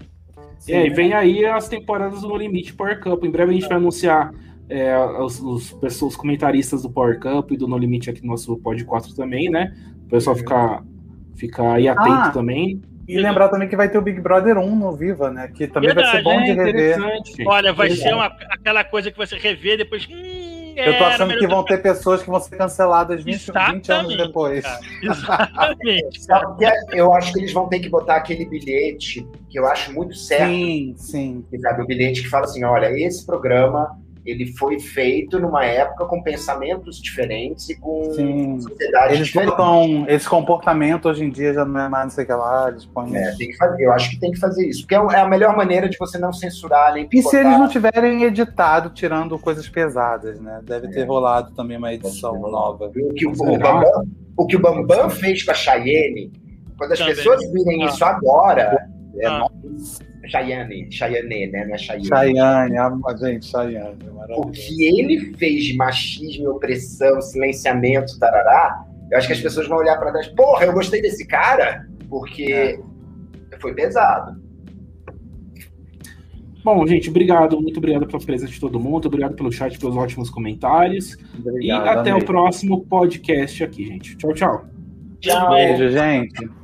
Sim, é, e vem aí as temporadas do No Limite Power Camp. Em breve a gente vai anunciar é, os, os, os, comentaristas do Power Cup e do No Limite aqui no nosso Pod 4 também, né? O pessoal ficar, ficar aí atento ah, também. E lembrar também que vai ter o Big Brother 1 no Viva, né? Que também Verdade, vai ser bom de é rever. Olha, vai ser uma, aquela coisa que você rever depois. Hum, eu tô achando que vão ter pessoas que vão ser canceladas 20, 20 anos depois. Exatamente. eu acho que eles vão ter que botar aquele bilhete que eu acho muito certo. Sim, sim. Sabe, o bilhete que fala assim: olha, esse programa ele foi feito numa época com pensamentos diferentes e com Sim. sociedade eles diferente. Botam, esse comportamento hoje em dia já não é mais não sei o que lá, eles põem... É, tem que fazer, eu acho que tem que fazer isso, porque é, é a melhor maneira de você não censurar nem E se eles não tiverem editado, tirando coisas pesadas, né? Deve ter é. rolado também uma edição nova. O que o, o, Bambam, o que o Bambam fez com a Cheyenne, quando as também. pessoas virem ah. isso agora, é, ah. Chayane, Chayane, né? Não é Chayane. Chayane, a gente, Chayane. O que ele fez de machismo, opressão, silenciamento, tarará, eu acho que as pessoas vão olhar para trás, porra, eu gostei desse cara, porque é. foi pesado. Bom, gente, obrigado, muito obrigado pela presença de todo mundo, obrigado pelo chat, pelos ótimos comentários. Obrigado, e até amei. o próximo podcast aqui, gente. Tchau, tchau. Tchau. Beijo, gente.